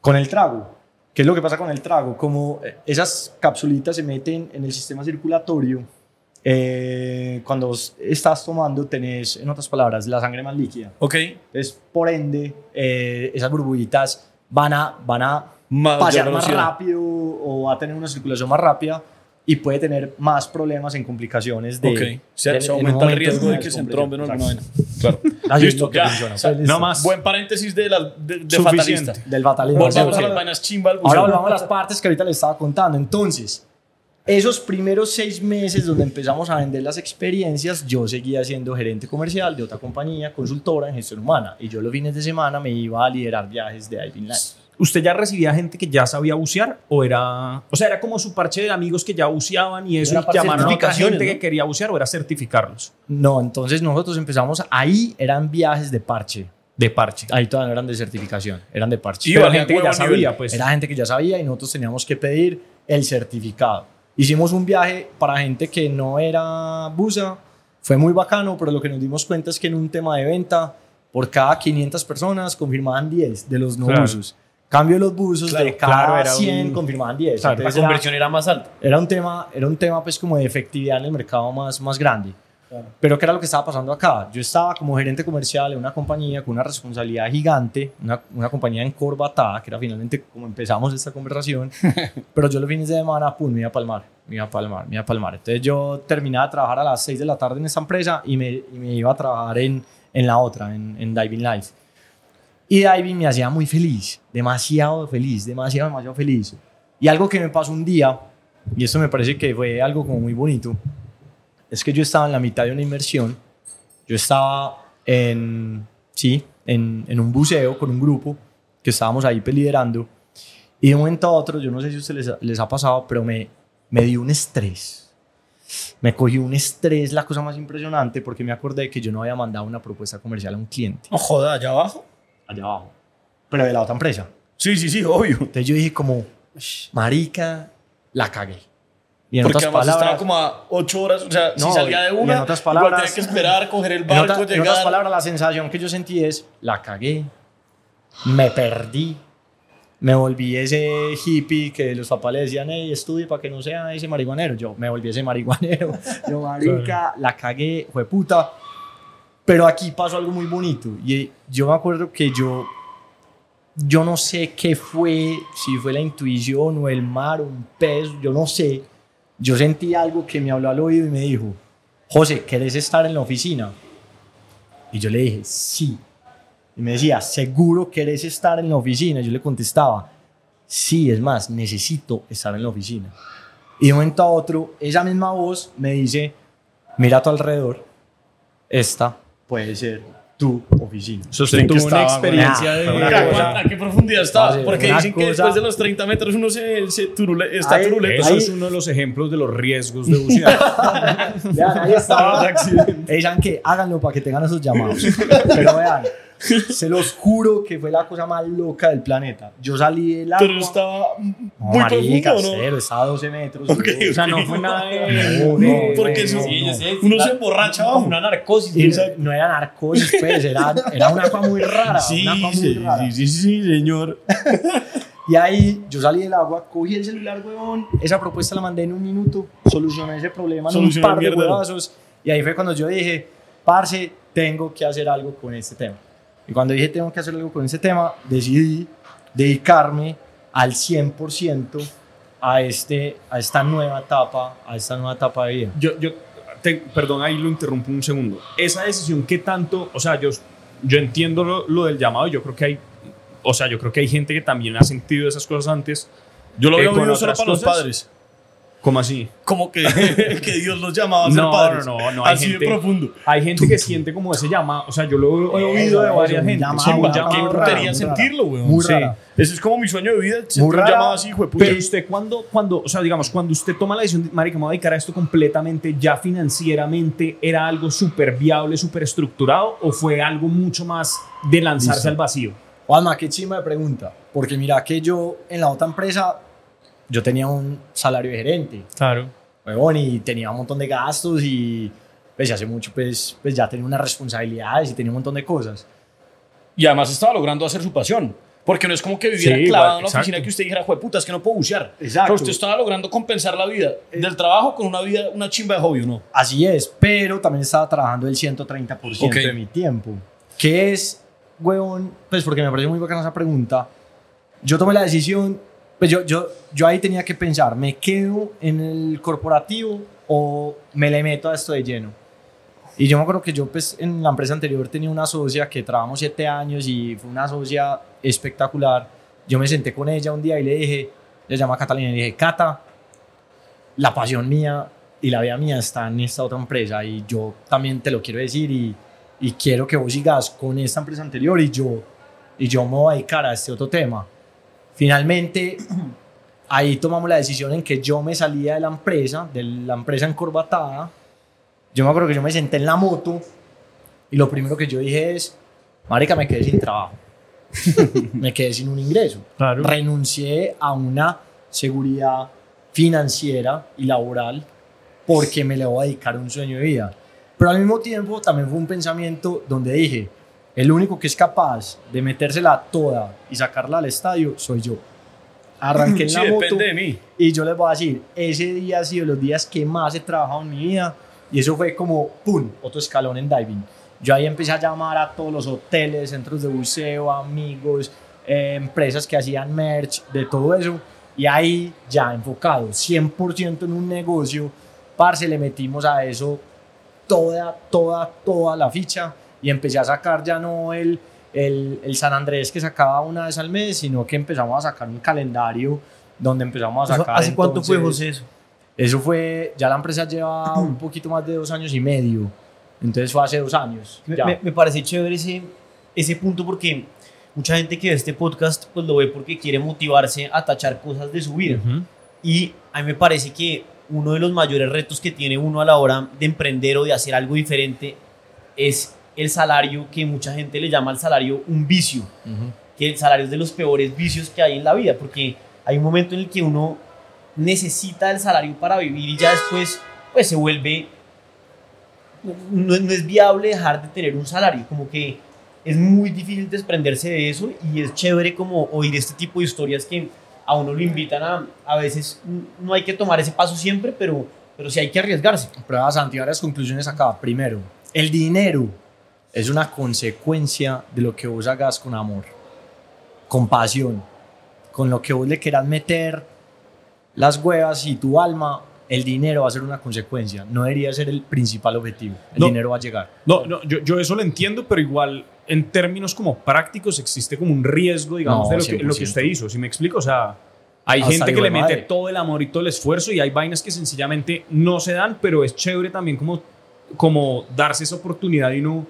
Con el trago. ¿Qué es lo que pasa con el trago? Como eh, esas capsulitas se meten en el sistema circulatorio, eh, cuando vos estás tomando tenés, en otras palabras, la sangre más líquida. Ok. Entonces, por ende, eh, esas burbujitas van a, van a Más pasear más rápido o va a tener una circulación más rápida y puede tener más problemas en complicaciones de... Ok. Se, de- se en aumenta el riesgo de que se entromben o alguna. Exacto. Claro. Así es Listo, ya. funciona. O sea, Pues, No listo. más. Buen paréntesis de, la, de, de fatalista. Del fatalismo. Volvamos Sí, a las vainas chimba Ahora volvamos a las partes que ahorita les estaba contando. Entonces, esos primeros seis meses donde empezamos a vender las experiencias, yo seguía siendo gerente comercial de otra compañía, consultora en gestión humana. Y yo los fines de semana me iba a liderar viajes de Diving Life. ¿Usted ya recibía gente que ya sabía bucear o era, o sea, era como su parche de amigos que ya buceaban y eso Era y para llamaron a otra gente ¿no? que quería bucear o era certificarlos No, entonces nosotros empezamos, ahí eran viajes de parche. de parche? Ahí todavía no eran de certificación, eran de parche. Y Pero valía gente que ya a nivel. sabía, pues. Era gente que ya sabía y nosotros teníamos que pedir el certificado. Hicimos un viaje para gente que no era buza, fue muy bacano, pero lo que nos dimos cuenta es que en un tema de venta, por cada 500 personas confirmaban 10 de los no Claro. buzos. Cambio los buzos, Claro, de cada claro, era 100 un- confirmaban 10. Claro, La Entonces era- conversión era más alta. era un tema, era un tema pues como de efectividad en el mercado más, más grande. Pero ¿qué era lo que estaba pasando acá? Yo estaba como gerente comercial en una compañía con una responsabilidad gigante, una, una compañía encorbatada, que era finalmente como empezamos esta conversación, pero yo los fines de semana, pum, me iba a palmar, me iba a palmar, me iba a palmar. Entonces yo terminaba de trabajar a las 6 de la tarde en esta empresa y me, y me iba a trabajar en, en la otra, en, en Diving Life. Y Diving me hacía muy feliz, demasiado feliz, demasiado, demasiado feliz. Y algo que me pasó un día, y esto me parece que fue algo como muy bonito, es que yo estaba en la mitad de una inversión, yo estaba en, sí, en, en un buceo con un grupo que estábamos ahí liderando, y de un momento a otro, yo no sé si a ustedes les, les ha pasado, pero me, me dio un estrés. Me cogió un estrés, la cosa más impresionante, porque me acordé que yo no había mandado una propuesta comercial a un cliente No joda, allá abajo. allá abajo, pero de la otra empresa. Sí, sí, sí, obvio. Entonces yo dije como, marica, la cagué. Y en Porque otras además estaba palabras, como a ocho horas, o sea, si No, salía de y en una, otras igual palabras- tenía que esperar, coger el en, barco, otra- en llegar. otras palabras, la sensación que yo sentí es, la cagué, me perdí, me volví ese hippie que los papás le decían, hey, estudie para que no sea ese marihuanero. Yo me volví ese marihuanero. Yo, marica, la cagué, fue puta. Pero aquí pasó algo muy bonito. Y yo me acuerdo que yo, yo no sé qué fue, si fue la intuición o el mar o un pez, yo no sé. Yo sentí algo que me habló al oído y me dijo, José, ¿querés estar en la oficina? Y yo le dije, sí. Y me decía, ¿seguro querés estar en la oficina? Yo le contestaba, sí, es más, necesito estar en la oficina. Y de un momento a otro, esa misma voz me dice, mira a tu alrededor, esta puede ser tu oficina. Usted ¿En qué tuvo una experiencia de... una ¿A, cosa- cuánta- a qué profundidad está? Porque dicen que cosa- después de los 30 metros uno se, se turule- está Ahí- turulento. Eso Ahí- es uno de los ejemplos de los riesgos de bucear. Vean, ahí estaba. Ellos que háganlo para que tengan esos llamados. Pero vean, se los juro que fue la cosa más loca del planeta. Yo salí del agua. Pero estaba No, muy marica, profundo, ¿no? cero, estaba a 12 metros. Ok, weón. o sea, no fue nada de... No, no, Porque no, eso- no, sí, no. yo sé. Uno se emborracha abajo. una narcosis. Y no era narcosis, pues, era, era una agua muy rara. Sí, una agua muy sí, rara. sí, sí, sí, señor. Y ahí yo salí del agua, cogí el celular, huevón. Esa propuesta la mandé en un minuto, solucioné ese problema en un par de huevazos. Y ahí fue cuando yo dije, parce, tengo que hacer algo con este tema. Y cuando dije, tengo que hacer algo con este tema, decidí dedicarme al 100% a, este, a esta nueva etapa, a esta nueva etapa de vida. Yo, yo te- perdón, ahí lo interrumpo un segundo. Esa decisión, ¿qué tanto? O sea, yo, yo entiendo lo, lo del llamado. Yo creo que hay, o sea, yo creo que hay gente que también ha sentido esas cosas antes. Yo lo Eh, había con solo otras para los padres. ¿Cómo así? Como que, que Dios los llamaba a ser No, padres. no, no, no, hay Así gente- de profundo. Hay gente que siente como ese llamado. O sea, yo lo he oído de Eso, varias un gente. llamado, Sí, un un Qué brutería sentirlo, weón. Muy Sí. rara. Ese es como mi sueño de vida. Muy un rara, llamado así, hijo de puta. Pero usted cuando, cuando, o sea, digamos, cuando usted toma la decisión, de, marica, me voy a dedicar a esto completamente, ya financieramente, ¿era algo súper viable, súper estructurado o fue algo mucho más de lanzarse Listo. al vacío? Juanma, qué chima de pregunta. Porque mira que yo en la otra empresa, yo tenía un salario de gerente. Claro. huevón, y tenía un montón de gastos y pues hace mucho pues, pues ya tenía unas responsabilidades y tenía un montón de cosas. Y además estaba logrando hacer su pasión. Porque no es como que viviera Sí, clavado igual, en la exacto. oficina que usted dijera, jue puta, es que no puedo bucear. Exacto. O sea, usted estaba logrando compensar la vida del trabajo con una vida, una chimba de hobby, ¿o ¿no? Así es, pero también estaba trabajando el 130% Ok. de mi tiempo. ¿Qué es, huevón? Pues porque me parece muy bacana esa pregunta. Yo tomé la decisión, pues yo, yo, yo ahí tenía que pensar, ¿me quedo en el corporativo o me le meto a esto de lleno? Y yo me acuerdo que yo pues en la empresa anterior tenía una socia que trabajamos siete años y fue una socia espectacular. Yo me senté con ella un día y le dije, le llama Catalina y le dije, Cata, la pasión mía y la vida mía está en esta otra empresa y yo también te lo quiero decir y, y quiero que vos sigas con esta empresa anterior y yo, y yo me voy a dedicar a este otro tema. Finalmente, ahí tomamos la decisión en que yo me salía de la empresa, de la empresa encorbatada. Yo me acuerdo que yo me senté en la moto y lo primero que yo dije es, marica, me quedé sin trabajo. me quedé sin un ingreso. Claro. Renuncié a una seguridad financiera y laboral porque me le voy a dedicar a un sueño de vida. Pero al mismo tiempo también fue un pensamiento donde dije, el único que es capaz de metérsela toda y sacarla al estadio soy yo. Arranqué en Sí, la moto de mí. y yo les voy a decir, ese día ha sido los días que más he trabajado en mi vida y eso fue como, ¡pum!, otro escalón en diving. Yo ahí empecé a llamar a todos los hoteles, centros de buceo, amigos, eh, empresas que hacían merch, de todo eso. Y ahí ya enfocado 100% en un negocio, parce, le metimos a eso toda, toda, toda la ficha y empecé a sacar ya no el, el, el San Andrés que sacaba una vez al mes, sino que empezamos a sacar un calendario donde empezamos a sacar. ¿Hace cuánto fue, entonces- José, eso? Eso fue, ya la empresa lleva un poquito más de dos años y medio, entonces fue hace dos años. Me, ya. me- me parece chévere ese, ese punto porque mucha gente que ve este podcast pues lo ve porque quiere motivarse a tachar cosas de su vida. Y a mí me parece que uno de los mayores retos que tiene uno a la hora de emprender o de hacer algo diferente es el salario que mucha gente le llama al salario un vicio, que el salario es de los peores vicios que hay en la vida, porque hay un momento en el que uno necesita el salario para vivir y ya después pues se vuelve no, no es viable dejar de tener un salario, como que es muy difícil desprenderse de eso y es chévere como oír este tipo de historias que a uno lo invitan a, a veces no hay que tomar ese paso siempre, pero, pero sí hay que arriesgarse. Prueba Santi, varias conclusiones acá. Primero, el dinero es una consecuencia de lo que vos hagas con amor, con pasión, con lo que vos le quieras meter las huevas y tu alma el dinero va a ser una consecuencia, no debería ser el principal objetivo. El No. dinero va a llegar. No, no yo, yo eso lo entiendo, pero igual en términos como prácticos existe como un riesgo, digamos, No, de lo que, lo que 100%. usted hizo. Si me explico, o sea, hay Hasta gente que le mete madre. todo el amor y todo el esfuerzo y hay vainas que sencillamente no se dan, pero es chévere también como, como darse esa oportunidad y no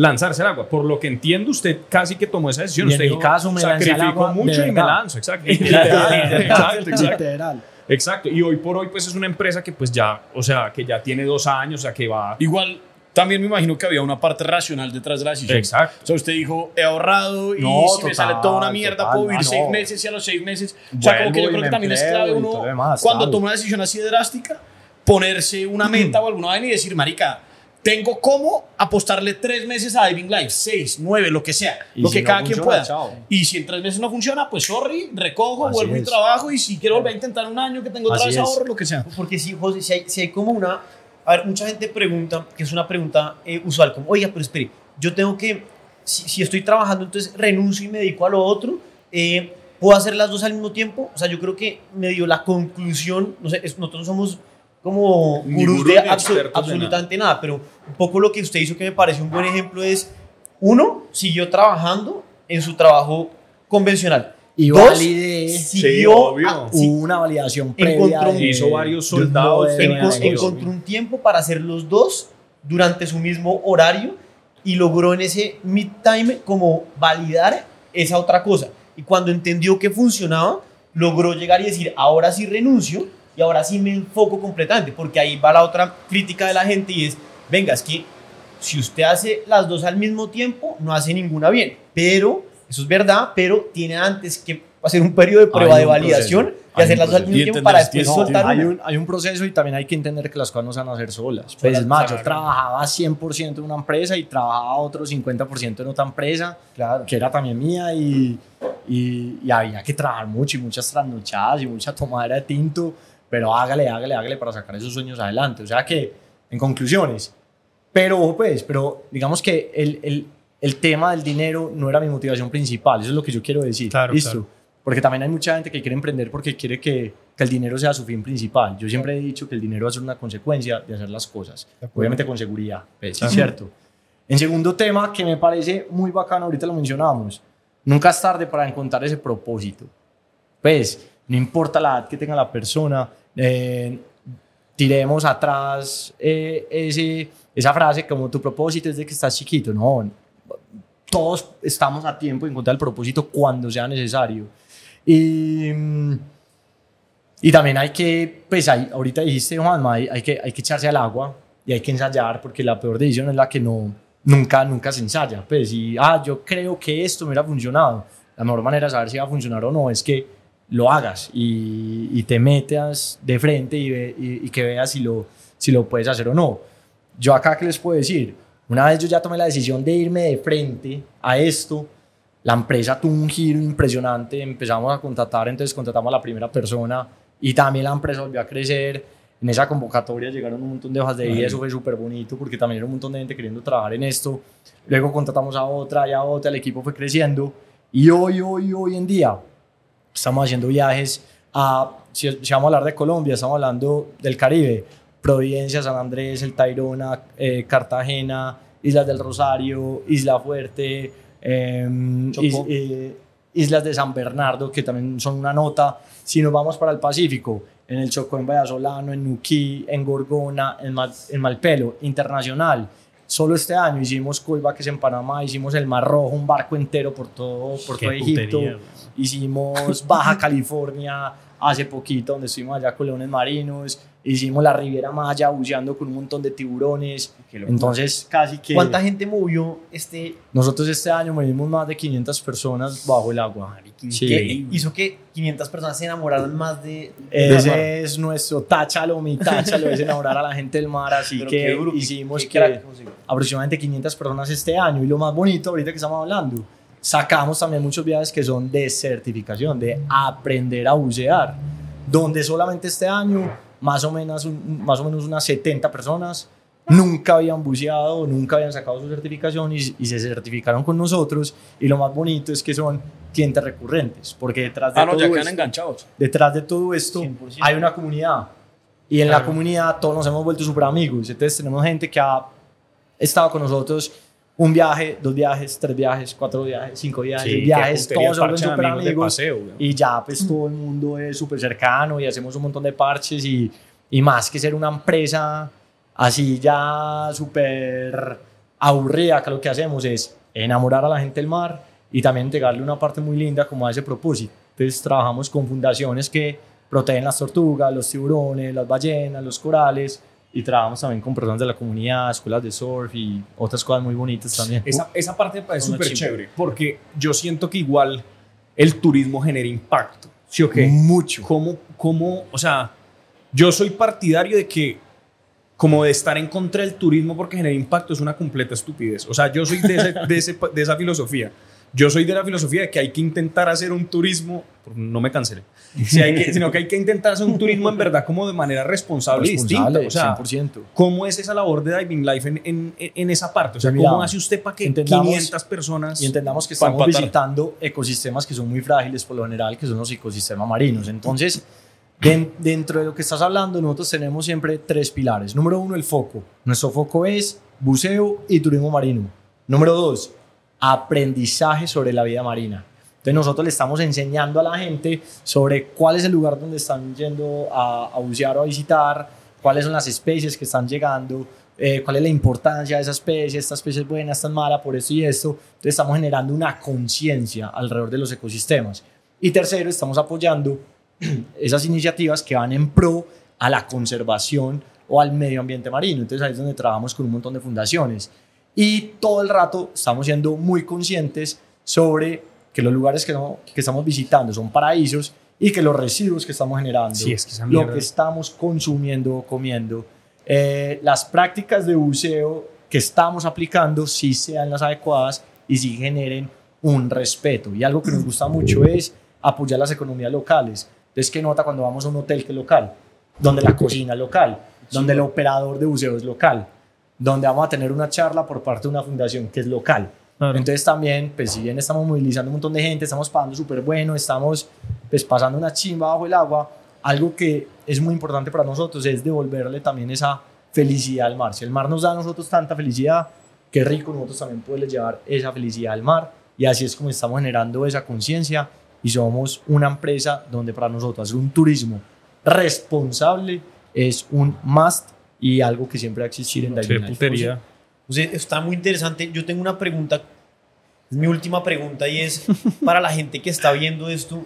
lanzarse al agua. Por lo que entiendo, usted casi que tomó esa decisión. Y en usted mi dijo, caso me sacrifico agua mucho y me lanzo, exacto. Literal, exacto, exacto. Literal. Exacto. Y hoy por hoy, pues es una empresa que pues ya, o sea, que ya tiene dos años, o sea, que va... Igual, también me imagino que había una parte racional detrás de la decisión. Exacto. O sea, usted dijo, he ahorrado y No, si me total, sale toda una mierda, total, puedo vivir ah, seis no. meses y a los seis meses. O sea, como que yo creo me que también es clave uno, demás, cuando tal. toma una decisión así de drástica, ponerse una meta o alguna vaina y decir, marica, tengo cómo apostarle tres meses a Diving Life, seis, nueve, lo que sea, Y lo si que no cada quien funciona, pueda. chao. Y si en tres meses no funciona, pues sorry, recojo, Así vuelvo y trabajo y si quiero volver a intentar un año que tengo otra Así vez es. ahorro, lo que sea. Porque sí, José, si hay, si hay como una... A ver, mucha gente pregunta, que es una pregunta eh, usual, como, oiga, pero espere, yo tengo que, si, si estoy trabajando, entonces renuncio y me dedico a lo otro, eh, ¿puedo hacer las dos al mismo tiempo? O sea, yo creo que medio la conclusión, no sé, es- nosotros somos como gurús de abso- de absolutamente nada. pero un poco lo que usted hizo que me parece un buen ejemplo es, uno, siguió trabajando en su trabajo convencional. Y Dos, validé. siguió, a- sí, una validación previa. Encontró- de- Hizo varios de un soldados, de negocio. encontró un tiempo para hacer los dos durante su mismo horario y logró en ese mid-time como validar esa otra cosa. Y cuando entendió que funcionaba, logró llegar y decir, ahora sí renuncio y ahora sí me enfoco completamente, porque ahí va la otra crítica de la gente y es, venga, es que si usted hace las dos al mismo tiempo, no hace ninguna bien. Pero, eso es verdad, pero tiene antes que hacer un periodo de prueba de validación proceso, y hay hacer las dos al mismo tiempo para después tiempo. soltar hay, un, hay un proceso y también hay que entender que las cosas no se van a hacer solas. Pues es más, yo trabajaba 100% en una empresa y trabajaba otro 50% en otra empresa, Claro. que era también mía y, y, y había que trabajar mucho y muchas trasnochadas y mucha tomadera de tinto, pero hágale, hágale, hágale para sacar esos sueños adelante. O sea que, en conclusiones, pero ojo, pues, pero digamos que el, el, el tema del dinero no era mi motivación principal, eso es lo que yo quiero decir. Claro, ¿Listo? claro. Porque también hay mucha gente que quiere emprender porque quiere que, que el dinero sea su fin principal. Yo siempre he dicho que el dinero va a ser una consecuencia de hacer las cosas. Obviamente con seguridad, pues, sí, es cierto. En segundo tema, que me parece muy bacano, ahorita lo mencionamos, nunca es tarde para encontrar ese propósito. Pues, no importa la edad que tenga la persona, eh, tiremos atrás eh, ese, esa frase como tu propósito es de que estás chiquito. No, todos estamos a tiempo de encontrar el propósito cuando sea necesario. Y, mm, y también hay que, pues hay, ahorita dijiste, Juanma, hay, hay, que, hay que echarse al agua y hay que ensayar porque la peor decisión es la que no, nunca, nunca se ensaya. Pues y, ah, yo creo que esto me hubiera funcionado. La mejor manera de saber si va a funcionar o no es que lo hagas y, y te metas de frente y, ve- y- y que veas si lo, si lo puedes hacer o no. Yo acá, ¿qué les puedo decir? Una vez yo ya tomé la decisión de irme de frente a esto, la empresa tuvo un giro impresionante, empezamos a contratar, entonces contratamos a la primera persona y también la empresa volvió a crecer. En esa convocatoria llegaron un montón de hojas de vida, eso fue súper bonito porque también era un montón de gente queriendo trabajar en esto. Luego contratamos a otra y a otra, el equipo fue creciendo y hoy, hoy, hoy en día estamos haciendo viajes a, si, si vamos a hablar de Colombia, estamos hablando del Caribe, Providencia, San Andrés, El Tayrona, eh, Cartagena, Islas del Rosario, Isla Fuerte, em, is- eh, Islas de San Bernardo, que también son una nota. Si nos vamos para el Pacífico, en el Chocó, en Vallasolano, en Nuquí, en Gorgona, en, Mal- en Malpelo, internacional. Solo este año hicimos Colbaques en Panamá, hicimos el Mar Rojo, un barco entero por todo, por todo Egipto. putería. Hicimos Baja California hace poquito, donde estuvimos allá con leones marinos. Hicimos la Riviera Maya buceando con un montón de tiburones. Entonces, casi que ¿Cuánta gente movió este nosotros este año movimos más de 500 personas bajo el agua. Sí. que hizo que 500 personas se enamoraran más de? Ese es nuestro táchalo, mi táchalo, es enamorar a la gente del mar. Así Pero que qué qué- hicimos qué que crack, aproximadamente 500 personas este año. Y lo más bonito, ahorita que estamos hablando, sacamos también muchos viajes que son de certificación, de aprender a bucear, donde solamente este año, más o menos, un- más o menos unas 70 personas nunca habían buceado, nunca habían sacado su certificación y, y se certificaron con nosotros. Y lo más bonito es que son clientes recurrentes, porque detrás de Ah, no, todo ya esto- enganchados. detrás de todo esto 100%. hay una comunidad. Y en la comunidad todos nos hemos vuelto súper amigos. Entonces tenemos gente que ha estado con nosotros un viaje, dos viajes, tres viajes, cuatro viajes, cinco viajes, Sí, viajes, todos de súper amigos de paseo, y ya pues todo el mundo es súper cercano y hacemos un montón de parches y, y más que ser una empresa así ya súper aburrida, que lo que hacemos es enamorar a la gente del mar y también entregarle una parte muy linda como a ese propósito. Entonces trabajamos con fundaciones que protegen las tortugas, los tiburones, las ballenas, los corales y trabajamos también con personas de la comunidad, escuelas de surf y otras cosas muy bonitas también. Esa, esa parte me parece Una súper chévere, porque yo siento que igual el turismo genera impacto. ¿Sí o qué? Mucho. ¿Cómo, cómo, o sea, yo soy partidario de que, como de estar en contra del turismo porque genera impacto, es una completa estupidez. O sea, yo soy de, ese- de, ese- de esa filosofía. Yo soy de la filosofía de que hay que intentar hacer un turismo, no me cancele, si hay que- sino que hay que intentar hacer un turismo en verdad como de manera responsable, y distinta. O sea, 100%. ¿Cómo es esa labor de Diving Life en, en, en esa parte? O sea, mira, ¿cómo hace usted para que entendamos- 500 personas... Y entendamos que estamos empatar? visitando ecosistemas que son muy frágiles por lo general, que son los ecosistemas marinos. Entonces, den- dentro de lo que estás hablando, nosotros tenemos siempre tres pilares. Número uno, el foco. Nuestro foco es buceo y turismo marino. Número dos, aprendizaje sobre la vida marina. Entonces nosotros le estamos enseñando a la gente sobre cuál es el lugar donde están yendo a, bucear o a visitar, cuáles son las especies que están llegando, eh, cuál es la importancia de esa especie, esta especie es buena, esta es mala, por esto y esto. Entonces estamos generando una conciencia alrededor de los ecosistemas. Y tercero, estamos apoyando esas iniciativas que van en pro a la conservación o al medio ambiente marino. Entonces ahí es donde trabajamos con un montón de fundaciones. Y todo el rato estamos siendo muy conscientes sobre que los lugares que, no- que estamos visitando son paraísos y que los residuos que estamos generando, Sí, es que lo que estamos consumiendo o comiendo, eh, las prácticas de buceo que estamos aplicando sí sean las adecuadas y sí generen un respeto. Y algo que nos gusta mucho es apoyar las economías locales. Entonces, ¿qué nota cuando vamos a un hotel que es local? Donde la cocina es local, donde el operador de buceo es local, donde vamos a tener una charla por parte de una fundación que es local. Entonces también, pues si bien estamos movilizando un montón de gente, estamos pagando súper bueno, estamos pues pasando una chimba bajo el agua, algo que es muy importante para nosotros es devolverle también esa felicidad al mar. Si el mar nos da a nosotros tanta felicidad, qué rico nosotros también poderle llevar esa felicidad al mar. Y así es como estamos generando esa conciencia y somos una empresa donde para nosotros hacer un turismo responsable es un must y algo que siempre va a existir en Qué Diving Life. putería. O sea, está muy interesante. Yo tengo una pregunta, es mi última pregunta y es para la gente que está viendo esto,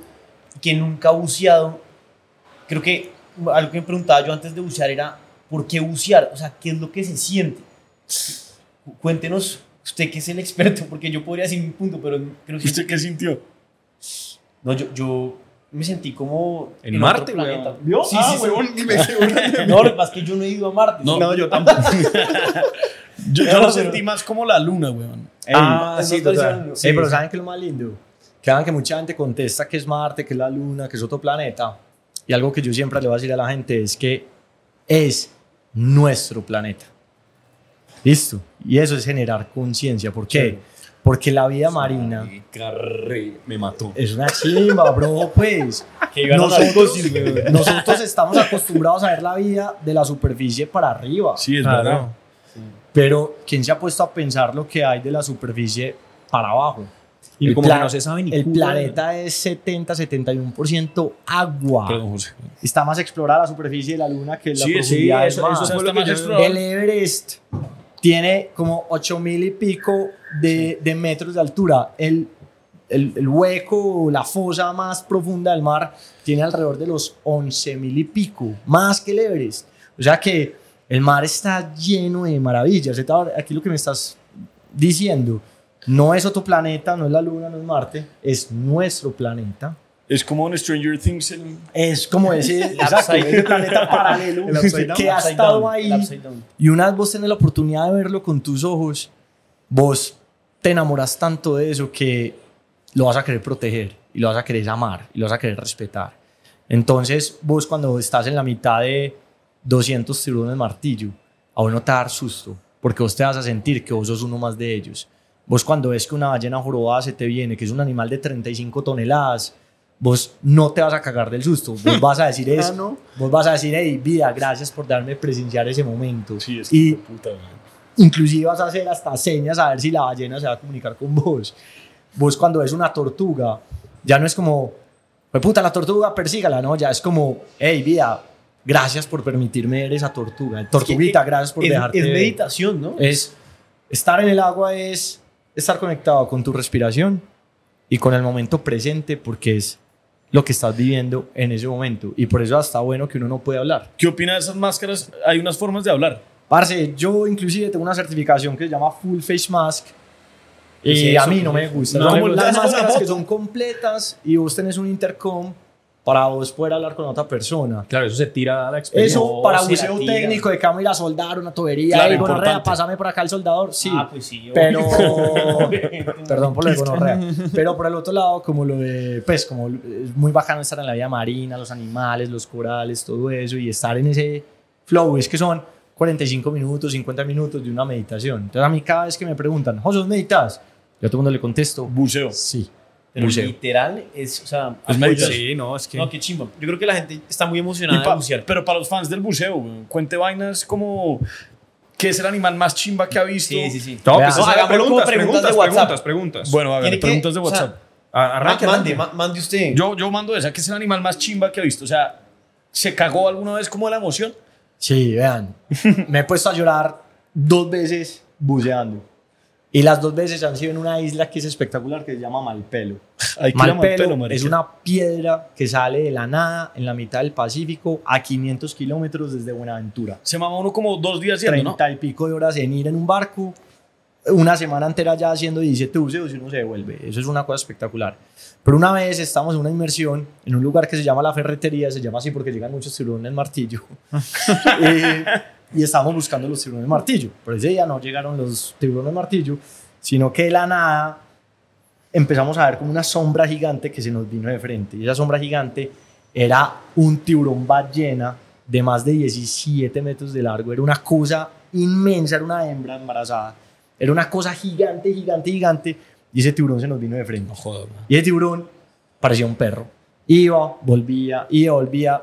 que nunca ha buceado. Creo que algo que me preguntaba yo antes de bucear era, ¿por qué bucear? O sea, ¿qué es lo que se siente? Cuéntenos, usted que es el experto, porque yo podría decir un punto, pero creo que... ¿Usted qué sintió? No, yo, yo me sentí como... En otro Marte, planeta. weón. ¿Vio? Sí, Ah, sí, sí. weón, dime, seguro. No, lo que pasa es que yo no he ido a Marte. No, yo tampoco. Yo, yo No, lo sentí más como la luna, weón. Ey, Ah, sí, total. no. Sí, pero ¿saben qué es lo más lindo? Que hagan que mucha gente contesta que es Marte, que es la Luna, que es otro planeta. Y algo que yo siempre le voy a decir a la gente es que es nuestro planeta. Listo. Y eso es generar conciencia. ¿Por qué? Porque la vida marina Carré, me mató. es una chimba, bro, pues. Que Nosotros, nosotros estamos acostumbrados a ver la vida de la superficie para arriba. Sí, es Claro. verdad. Pero ¿quién se ha puesto a pensar lo que hay de la superficie para abajo? Y El como pla- que no se sabe ni El culo, planeta es 70-71% agua. Perdón, José. Está más explorada la superficie de la Luna que la Sí, sí, profundidad del eso- mar. eso fue lo que yo- está más El Everest tiene como 8000 y pico de, de metros de altura. El, el, el hueco, la fosa más profunda del mar, tiene alrededor de los 11000 y pico, más que el Everest. O sea que el mar está lleno de maravillas. Aquí lo que me estás diciendo no es otro planeta, no es la Luna, no es Marte, es nuestro planeta. Es como en Stranger Things. el- Es como ese, exacto, ese planeta paralelo El upside down, que ha estado down, ahí. el. Y una vez vos tenés la oportunidad de verlo con tus ojos, vos te enamoras tanto de eso que lo vas a querer proteger y lo vas a querer amar y lo vas a querer respetar. Entonces, vos cuando estás en la mitad de 200 tiburones martillo, a vos no te va a dar susto, porque vos te vas a sentir que vos sos uno más de ellos. Vos cuando ves que una ballena jorobada se te viene, que es un animal de 35 toneladas, vos no te vas a cagar del susto. Vos vas a decir es, Ah, ¿no? vos vas a decir, hey, vida, gracias por darme presenciar ese momento. Sí, es y que puta, inclusive vas a hacer hasta señas a ver si la ballena se va a comunicar con vos. Vos cuando ves una tortuga, ya no es como, pues puta, la tortuga, persígala, ¿no? Ya es como, hey, vida, gracias por permitirme ver esa tortuga. Tortuguita, gracias por es, dejarte es ver". meditación, ¿no? Es, estar en el agua es estar conectado con tu respiración y con el momento presente porque es lo que estás viviendo en ese momento. Y por eso hasta bueno que uno no puede hablar. ¿Qué opina de esas máscaras? Hay unas formas de hablar. Parce, yo inclusive tengo una certificación que se llama Full Face Mask. Y ¿Qué es a mí no me gusta. No, No me gustan las máscaras que son completas y vos tenés un intercom para vos poder hablar con otra persona. Claro, eso se tira a la experiencia. Eso para se buceo técnico de cama ir a soldar una tubería. Claro, y gonorrea, importante. pásame por acá el soldador. Sí. Ah, pues sí. Pero, obvio. perdón por lo de gonorrea. Pero por el otro lado, como lo de, pues, como es muy bacano estar en la vida marina, los animales, los corales, todo eso, y estar en ese flow, es que son 45 minutos, 50 minutos de una meditación. Entonces, a mí cada vez que me preguntan, José, ¿vos meditas? Yo a todo el mundo le contesto, Buceo. sí. Pero buceo. literal es, o sea, Es meditación. Sí, no, es que... No, qué chimba. Yo creo que la gente está muy emocionada pa- de bucear. pero para los fans del buceo, cuente vainas como ¿qué es el animal más chimba que ha visto? Sí, sí, sí. No, pues No, preguntas, preguntas preguntas, de WhatsApp. preguntas, preguntas. Bueno, Tiene que- preguntas de o sea, WhatsApp. A- Ma- arranque, mande, arranque. mande usted. yo, yo mando esa, ¿qué es el animal más chimba que ha visto? O sea, ¿se cagó alguna vez como de la emoción? Sí, vean, me he puesto a llorar dos veces buceando. Y las dos veces han sido en una isla que es espectacular, que se llama Malpelo. Hay que Malpelo Malpelo, marica. es una piedra que sale de la nada en la mitad del Pacífico a 500 kilómetros desde Buenaventura. Se mama uno como dos días yendo, ¿no? 30 y pico de horas en ir en un barco, una semana entera ya haciendo 17 buceos y uno se devuelve. Eso es una cosa espectacular. Pero una vez estamos en una inmersión en un lugar que se llama La Ferretería, se llama así porque llegan muchos tiburones martillo. y, y estábamos buscando los tiburones martillo. Pero ese día no llegaron los tiburones martillo, sino que de la nada empezamos a ver como una sombra gigante que se nos vino de frente. Y esa sombra gigante era un tiburón ballena de más de 17 metros de largo. Era una cosa inmensa, era una hembra embarazada. Era una cosa gigante, gigante, gigante. Y ese tiburón se nos vino de frente. No. Y ese tiburón parecía un perro. Iba, volvía, iba, volvía.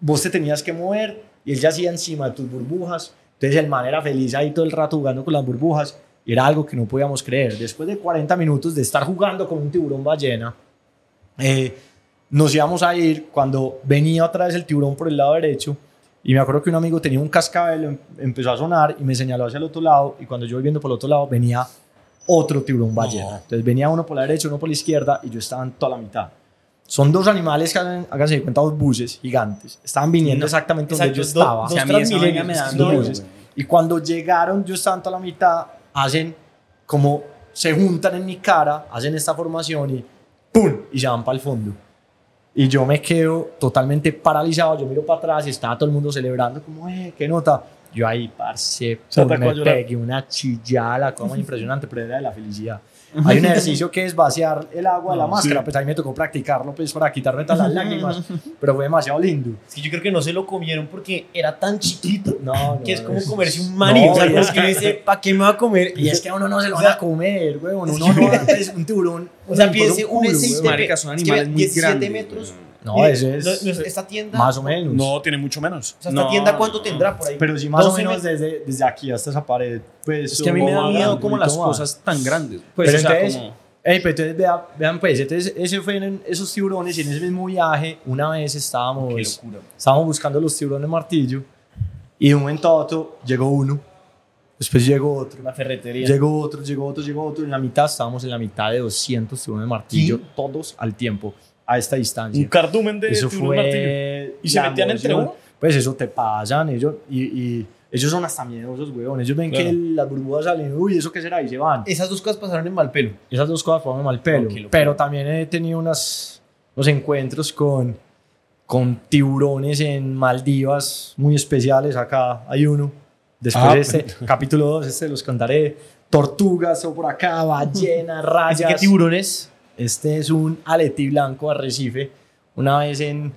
Vos te tenías que mover y él ya hacía encima de tus burbujas. Entonces el man era feliz ahí todo el rato jugando con las burbujas. Y era algo que no podíamos creer. Después de 40 minutos de estar jugando con un tiburón ballena, eh, nos íbamos a ir cuando venía otra vez el tiburón por el lado derecho. Y me acuerdo que un amigo tenía un cascabel, em- empezó a sonar y me señaló hacia el otro lado. Y cuando yo voy viendo por el otro lado, venía otro tiburón ballena. Entonces venía uno por la derecha, uno por la izquierda y yo estaba en toda la mitad. Son dos animales que hacen, háganse de cuenta, dos buses gigantes. Estaban viniendo exactamente donde yo estaba. dos a Dos buses. Y cuando llegaron, yo estaba toda la mitad, hacen como se juntan en mi cara, hacen esta formación y ¡pum! Y se van para el fondo. Y yo me quedo totalmente paralizado, yo miro para atrás y estaba todo el mundo celebrando, como, eh, qué nota. Yo ahí, parce, a me pegué una chillada, la cosa impresionante, pero era de la felicidad. Hay un ejercicio que es vaciar el agua de la máscara, pues a mí me tocó practicarlo pues para quitarme todas las lágrimas, pero fue demasiado lindo. Es que yo creo que no se lo comieron porque era tan chiquito No, no, que es como es- comerse un maní. No, o sea, es que dice, ¿para qué me va a comer? Y es que a uno no se lo O van a comer, weón. Uno no va a un tiburón. O sea, piense, culo, un weón. S6 marica, son animales muy 17 grandes, metros. No, Mire, ese es esta tienda. más o menos. No, tiene mucho menos. O sea, esta No, tienda, ¿cuánto tendrá por ahí? Pero sí, más o 12 menos desde, desde aquí hasta esa pared. Pues, Es que a mí me da miedo como las más. cosas tan grandes. Pues, Pero o sea, entonces, como... ey, pero entonces vean, vean, pues, entonces ese fue en esos tiburones y en ese mismo viaje, una vez estábamos, Qué locura. estábamos buscando los tiburones martillo y de un momento a otro llegó uno, después llegó otro, La ferretería. Llegó otro, llegó otro, llegó otro. En la mitad estábamos en la mitad de 200 tiburones martillo, ¿Qué? todos al tiempo, a esta distancia. Un cardumen de eso martillo. fue. ¿Y se metían entre uno? Pues eso te pasan, ellos. Y, y ellos son hasta miedosos, weón. Ellos ven Claro. que las burbujas salen, uy, ¿eso qué será? Y se van. Esas dos cosas pasaron en Malpelo. Esas dos cosas fueron mal pelo. Qué locura. pero también he tenido unas, unos encuentros con, con tiburones en Maldivas muy especiales. Acá hay uno. Después Ah, este, capítulo 2, este los contaré. Tortugas o por acá, ballenas, rayas. Que tiburones. Este es un aleti blanco arrecife. Una vez en,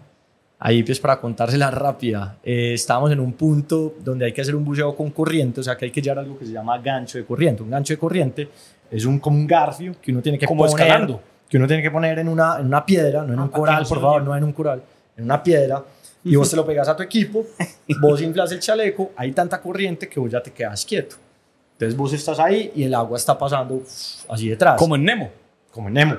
ahí pues para contársela rápida, eh, estábamos en un punto donde hay que hacer un buceo con corriente, o sea que hay que llevar algo que se llama gancho de corriente. Un gancho de corriente es un, como un garfio que uno tiene que Como poner, escalando. que uno tiene que poner en una, en una piedra, no en un coral, por favor, no en un coral, en una piedra, y vos te lo pegas a tu equipo, vos inflas el chaleco, hay tanta corriente que vos ya te quedas quieto. Entonces vos estás ahí y el agua está pasando uf, así detrás. Como en Nemo. Como en Nemo.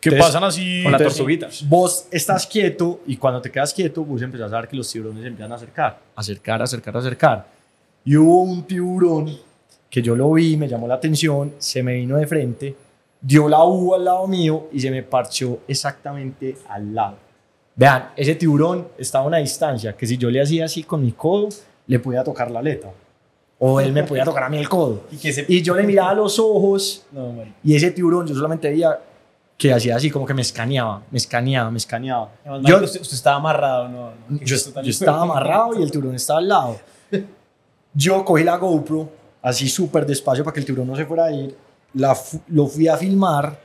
Que Entonces, pasan así. Con la tortuguita. Vos estás quieto y cuando te quedas quieto, vos empezás a ver que los tiburones se empiezan a acercar, acercar, acercar, acercar. Y hubo un tiburón que yo lo vi, me llamó la atención, se me vino de frente, dio la U al lado mío y se me parchó exactamente al lado. Vean, ese tiburón estaba a una distancia que si yo le hacía así con mi codo, le podía tocar la aleta. O él me podía tocar a mí el codo. Y que se... Y yo le miraba a los ojos No, y ese tiburón, yo solamente veía que hacía así, como que me escaneaba, me escaneaba, me escaneaba. Además, Yo, usted, usted estaba amarrado, no. no, ¿qué yo, yo estaba amarrado y el tiburón estaba al lado. Yo cogí la GoPro, así súper despacio para que el tiburón no se fuera a ir, la lo fui a filmar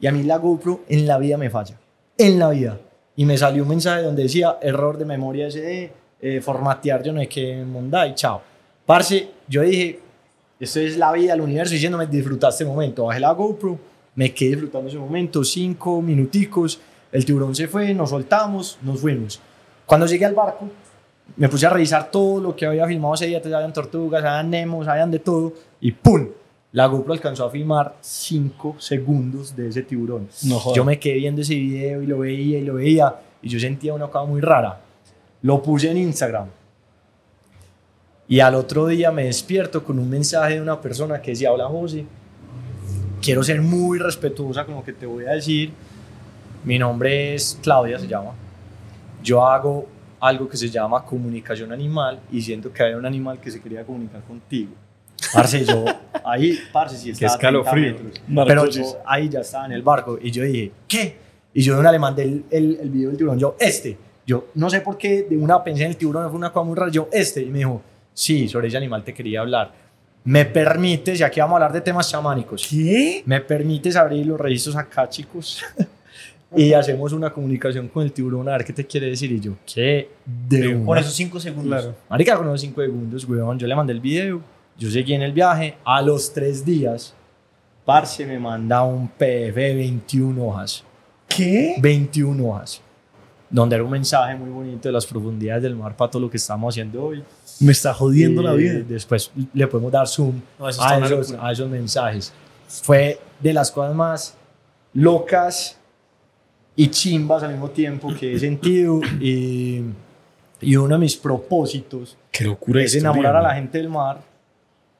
y a mí la GoPro en la vida me falla. En la vida. Y me salió un mensaje donde decía error de memoria SD, eh, formatear yo no sé qué, Monday, chao. Parce, yo dije, esto es la vida, el universo diciéndome disfruta este momento. Bajé la GoPro, me quedé disfrutando ese momento, cinco minuticos, el tiburón se fue, nos soltamos, nos fuimos. Cuando llegué al barco, me puse a revisar todo lo que había filmado ese día, entonces habían tortugas, habían nemos, habían de todo, y ¡pum! La GoPro alcanzó a filmar 5 segundos de ese tiburón. No. Yo me quedé viendo ese video y lo veía y lo veía, y yo sentía una cosa muy rara. Lo puse en Instagram. Y al otro día me despierto con un mensaje de una persona que decía, hola José, quiero ser muy respetuosa con lo que te voy a decir. Mi nombre es Claudia, se llama. Yo hago algo que se llama comunicación animal y siento que había un animal que se quería comunicar contigo. Parce, yo ahí, parce, sí estaba a 30 escalofrío. metros. Pero yo ahí ya estaba en el barco y yo dije, ¿qué? Y yo de una le mandé el, el, el video del tiburón, yo, este. Yo no sé por qué de una pensé en el tiburón, fue una cosa muy rara, yo, este. Y me dijo, sí, sobre ese animal te quería hablar. ¿Me permites, ya que vamos a hablar de temas chamánicos, ¿Qué? ¿me permites abrir los registros acá, chicos? y hacemos una comunicación con el tiburón a ver qué te quiere decir. Y yo, ¿qué? De Por esos cinco segundos. Claro. Marica, con unos 5 segundos, weón. Yo le mandé el video, yo seguí en el viaje. A los 3 días, Parce me manda un PDF de 21 hojas. ¿Qué? 21 hojas. Donde era un mensaje muy bonito de las profundidades del mar para todo lo que estamos haciendo hoy. Me está jodiendo Y la vida. Después le podemos dar zoom No, eso a, esos, a esos mensajes. Fue de las cosas más locas y chimbas al mismo tiempo que he sentido. Y, y uno de mis propósitos Qué locura. es enamorar a la gente del mar.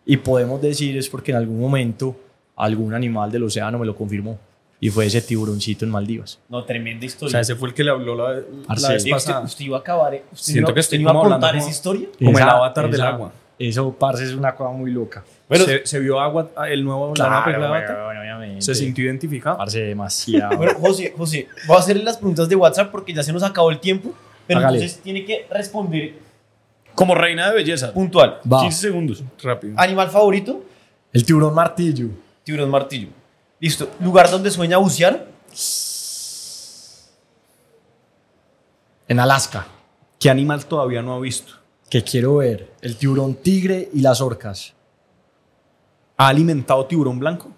Y podemos decir es porque en algún momento algún animal del océano me lo confirmó. Y fue ese tiburoncito en Maldivas. No, tremenda O historia. sea, ese fue el que le habló la, la vez pasada. usted iba a acabar. eh, Usted Siento iba- que usted estoy iba a contar esa historia. Como el avatar del agua. Eso, parce, es una cosa muy loca. Bueno, se, se vio agua, el nuevo la nueva película de Avatar. weón, obviamente. Se sintió identificado. Parce, demasiado. Bueno, José, José, voy a hacerle las preguntas de WhatsApp porque ya se nos acabó el tiempo. Pero Hágale. entonces tiene que responder Como reina de belleza. puntual. Va. 15 segundos. Rápido. Animal favorito, El tiburón martillo. tiburón martillo. Listo. Lugar donde sueña bucear, En Alaska. ¿Qué animal todavía no ha visto? Que quiero ver. El tiburón tigre y las orcas. ¿Ha alimentado tiburón blanco?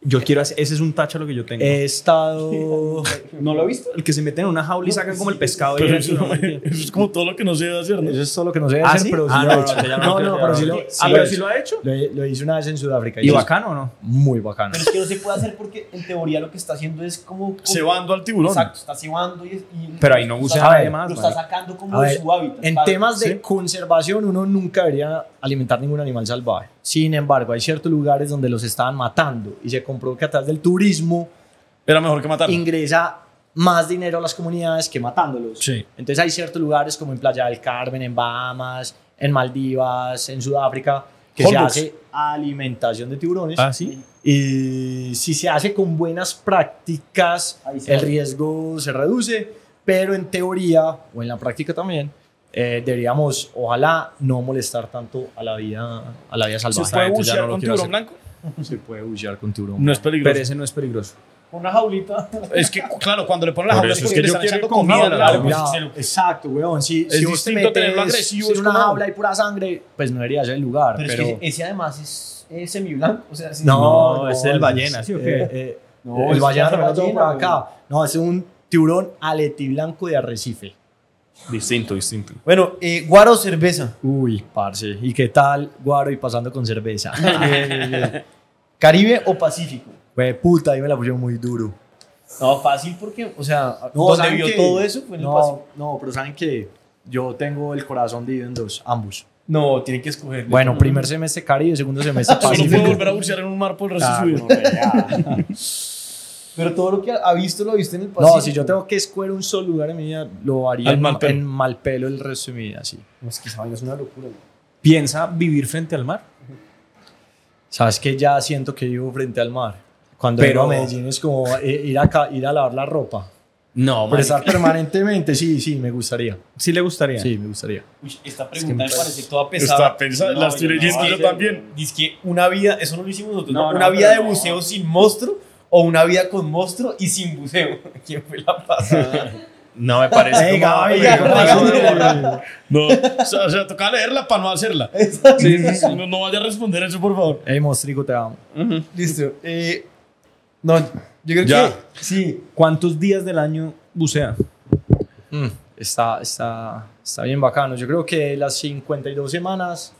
Yo quiero hacer, ese es un tacho lo que yo tengo. He estado. ¿No lo ha visto? El que se mete en una jaula y sacan como el pescado. Pero eso, eso, ¿no? eso es como todo lo que no se debe hacer, ¿no? Eso es todo lo que no se debe ¿Ah, hacer, sí? pero sí Ah, lo no, he hecho. no, No, pero sí lo, Ah, sí pero lo he sí lo ha hecho. Lo, lo hice una vez en Sudáfrica. ¿Y bacano o no? Muy bacano. pero es que no se puede hacer porque en teoría lo que está haciendo es como. como- Cebando al tiburón. Exacto, está cebando y. y- Pero ahí no está bucea sacando- nadie más, Lo está sacando como de su hábitat. En temas de Sí. conservación, uno nunca debería alimentar ningún animal salvaje. Sin embargo, hay ciertos lugares donde los estaban matando y se comprobó que a través del turismo Era mejor que matar. ingresa más dinero a las comunidades que matándolos. Sí. Entonces hay ciertos lugares como en Playa del Carmen, en Bahamas, en Maldivas, en Sudáfrica, que se hace alimentación de tiburones. Ah, sí. Y si se hace con buenas prácticas, el riesgo se reduce, pero en teoría o en la práctica también eh, deberíamos, ojalá, no molestar tanto a la vida, a la vida ¿Se salvaje. puede Entonces ya bucear no lo con tiburón hacer. blanco? Se puede bucear con tiburón. No es peligroso. Pero ese no es peligroso. Una jaulita. Es que, claro, cuando le ponen la jaula es que yo quiero comida. claro. Pues, se exacto, weón. Si, Es si vos te distinto tenerlo agresivo, en es una jaula y pura sangre, pues no debería ser el lugar. Pero, Pero, es que ese además es, es semiblanco. O sea, sí. no, No, es el ballena, ¿sí o qué? eh, eh, No, el ballena también lo tengo por acá. No, es un tiburón aletiblanco de arrecife. Distinto, distinto. Bueno, eh, guaro o cerveza. Uy, parce. ¿Y qué tal, guaro y pasando con cerveza? Bien, bien, bien. Caribe o Pacífico. Güey, puta, ahí me la pusieron muy duro. No, fácil porque, o sea, No, donde ¿saben vio qué? todo eso fue en el no, Pacífico. No, pero ¿saben qué? Yo tengo el corazón dividido en dos, ambos. No, tiene que escoger. Bueno, primer semestre Caribe, segundo semestre Solo puede Pacífico. volver a bucear en un mar por el resto de su vida. Pero todo lo que ha visto lo viste en el Pacífico. No, si yo tengo que escoger un solo lugar en mi vida, lo haría en, Malpelo. en Malpelo el resto de mi vida, sí. No, es que esa vaina es una locura. güey. ¿Piensa vivir frente al mar? Sabes que ya siento que vivo frente al mar. Cuando Pero- vengo a Medellín es como eh, ir, a, ir a lavar la ropa. No, Pero estar permanentemente, sí, sí, me gustaría. Sí le gustaría. Sí, me gustaría. Uy, esta que pregunta me me parece toda pesada. Está pensada, la estoy leyendo yo también. Dice que una vida, eso no lo hicimos nosotros, No, ¿no? no, una vida de no. buceo sin monstruo o una vida con monstruo y sin buceo. ¿Quién fue la pasada? No me parece. Ey, como- Gaby. No, o sea, o sea, toca leerla para no hacerla. Sí, sí, sí, no, no vaya a responder eso, por favor. Ey, mostrico, te amo. Listo. Eh, no, yo creo Ya. que sí. ¿Cuántos días del año bucea? Mm, está, está, está bien bacano. Yo creo que las 52 semanas,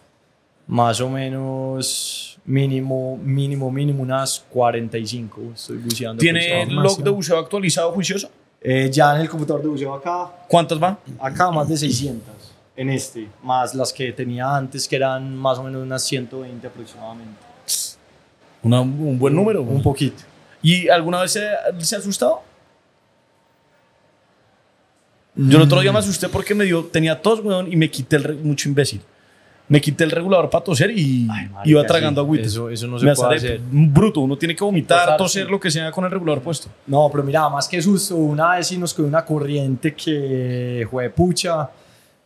más o menos mínimo, mínimo, mínimo unas 45 estoy buceando. ¿Tiene pues, log de buceo actualizado juicioso? Eh, ya en el computador de buceo acá, ¿Cuántas va? acá más de 600 en este, más las que tenía antes que eran más o menos unas 120 aproximadamente. Una- un buen número. Un poquito. ¿Y alguna vez se, se ha asustado? Yo el otro día me asusté porque me dio, tenía tos, weón, y me quité el, mucho imbécil. Me quité el regulador para toser y Marica, iba tragando sí, agüita. Eso, eso no se me puede hacer. Bruto, uno tiene que vomitar, Tosar, toser, sí. lo que sea con el regulador puesto. No, pero mira, más que susto, una vez sí nos cogió una corriente que, fue pucha,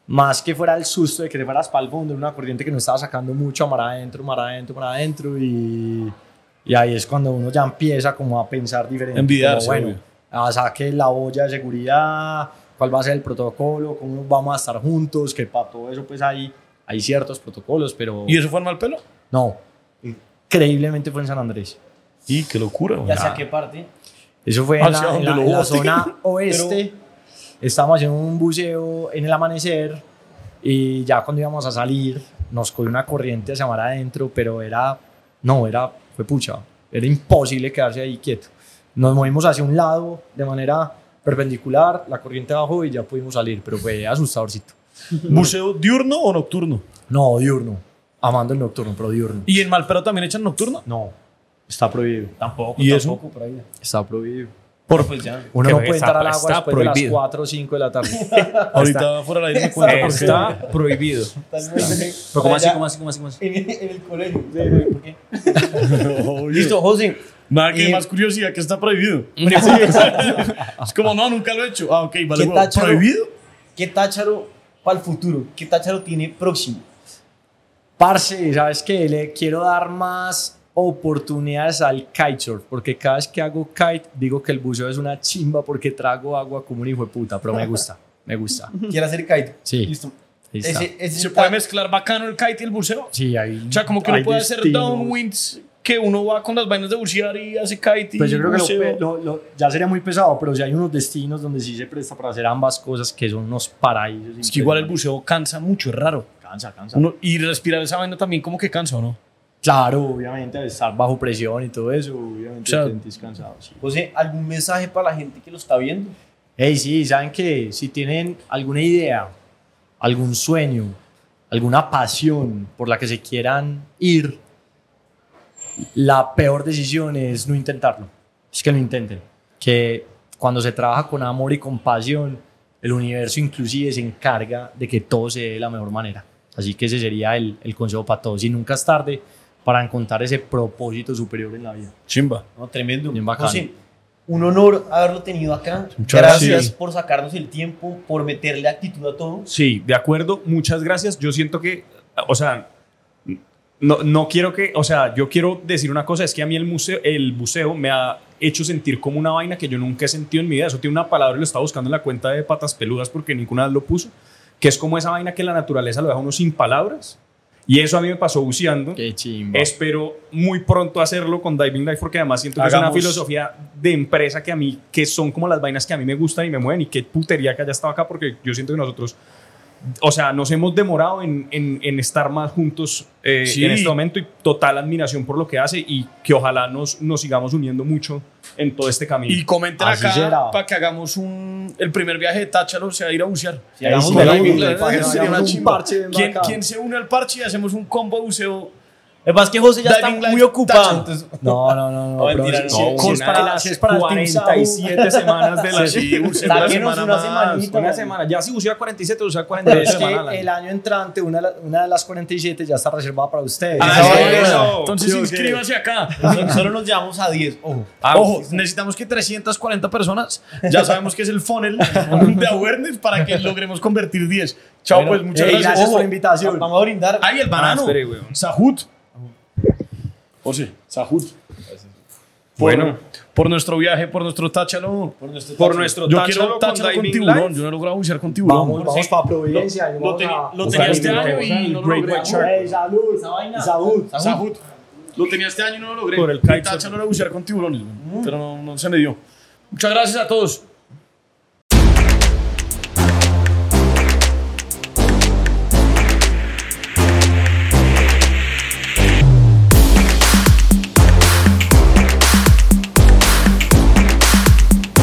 más que fuera el susto de que te fueras para el fondo, era una corriente que nos estaba sacando mucho a mar adentro, mar adentro, mar adentro, y, y ahí es cuando uno ya empieza como a pensar diferente. Envidiarse, como, bueno, a saque la olla de seguridad, cuál va a ser el protocolo, cómo vamos a estar juntos, que para todo eso pues hay, hay ciertos protocolos, pero ¿Y eso fue en mal pelo? no, increíblemente fue en San Andrés. Y qué locura, weón. ¿Ya sé a qué parte? Eso fue en Hacia la, en la- en la zona oeste. Estábamos haciendo un buceo en el amanecer y ya cuando íbamos a salir nos cogió una corriente hacia mar adentro, pero era, no, era, fue pucha, era imposible quedarse ahí quieto. Nos movimos hacia un lado de manera perpendicular, la corriente bajó y ya pudimos salir, pero fue asustadorcito. ¿Buceo diurno o nocturno? No, diurno, amando el nocturno, pero diurno. ¿Y en mal pelo también echan nocturno? No, está prohibido, Tampoco, ¿Y eso? tampoco, por ahí. está prohibido. Por pues ya. Uno no que puede está- entrar al agua está después de las prohibido. 4 o 5 de la tarde. Ahorita fuera del aire me. Está prohibido. Pero ¿cómo así, cómo así, cómo así, cómo así? En, en el colegio. ¿Por qué? Listo, José. Nada que Eh, más curiosidad que está prohibido. es como, no, nunca lo he hecho. Ah, ok, vale. ¿Qué tácharo? ¿Prohibido? ¿Qué tácharo para el futuro? ¿Qué tácharo tiene próximo? Parce, ¿sabes qué? Le quiero dar más oportunidades al kitesurf, porque cada vez que hago kite digo que el buceo es una chimba porque trago agua como un hijo de puta, pero me gusta, me gusta. ¿Quiere hacer kite? Sí. Listo. Ahí. Ese, ese ¿Se puede mezclar bacano el kite y el buceo? Sí, hay O sea, como que uno puede hacer downwinds, que uno va con las vainas de bucear y hace kite Pues yo creo que lo lo- lo- ya sería muy pesado, pero si hay unos destinos donde sí se presta para hacer ambas cosas que son unos paraísos. Es que igual el buceo cansa mucho, es raro. Cansa, cansa. Uno- y respirar esa vaina también como que cansa, ¿o no? Claro, obviamente, al estar bajo presión y todo eso, obviamente O sea, te sentís cansado. Sí. José, ¿algún mensaje para la gente que lo está viendo? Hey, sí, saben que si tienen alguna idea, algún sueño, alguna pasión por la que se quieran ir, la peor decisión es no intentarlo. Es que lo intenten. Que cuando se trabaja con amor y con pasión, el universo inclusive se encarga de que todo se dé de la mejor manera. Así que ese sería el, el consejo para todos. Y nunca es tarde para encontrar ese propósito superior en la vida. Chimba. No, tremendo. Bien bacano. José, un honor haberlo tenido acá. Muchas gracias gracias. por sacarnos el tiempo, por meterle actitud a todo. Sí, de acuerdo. Muchas gracias. Yo siento que, o sea, no, no quiero que, o sea, yo quiero decir una cosa, es que a mí el, museo, el buceo me ha hecho sentir como una vaina que yo nunca he sentido en mi vida. Eso tiene una palabra y lo estaba buscando en la cuenta de patas peludas porque ninguna vez lo puso, que es como esa vaina que la naturaleza lo deja a uno sin palabras Y eso a mí me pasó buceando. Qué chimba. Espero muy pronto hacerlo con Diving Life porque además siento que es una Hagamos- filosofía de empresa que a mí, que son como las vainas que a mí me gustan y me mueven y qué putería que haya estado acá porque yo siento que nosotros, o sea, nos hemos demorado en, en- en estar más juntos eh, Sí. en este momento y total admiración por lo que hace y que ojalá nos, nos sigamos uniendo mucho en todo este camino. Y comenten Así acá para que hagamos un, el primer viaje de Táchalo, o sea, ir a bucear. Sí, un sí, hagamos un chimba. parche ¿Quién, quién se une al parche y hacemos un combo buceo? Lo que pasa es que José ya está muy ocupado. No, no, no, no. Mentira, no, si es para las si es para el Team 47 semanas de la Sí, una semana una más. semanita. Una semana. Ya si bucea 47, bucea Pero 48 es que semanas. el año entrante, una de, la- una de las 47 ya está reservada para ustedes. Ah, Eso, sí, eso. eso. Entonces inscríbase acá. Solo- nos llevamos a 10. Ojo. Ojo, necesitamos que 340 personas, ya sabemos que es el funnel de awareness para que logremos convertir 10. Chao, Bueno, pues muchas gracias. gracias por la invitación. Vamos a brindar. Ay, el banano. Sahut. José, Sahut. Bueno. Por nuestro viaje, por nuestro táchalo. por nuestro Por nuestro Yo táchalo quiero con táchalo con Diving tiburón. Life. Yo no he logrado bucear con tiburón. Vamos, vamos para Providencia. Lo, vamos tenía, a- lo tenía este año y no lo logré. Salud. Salud. Sahut. Lo tenía este año y no lo logré. Por el kitesurf. táchalo era bucear con tiburones, güey, pero no, no se me dio. Muchas gracias a todos.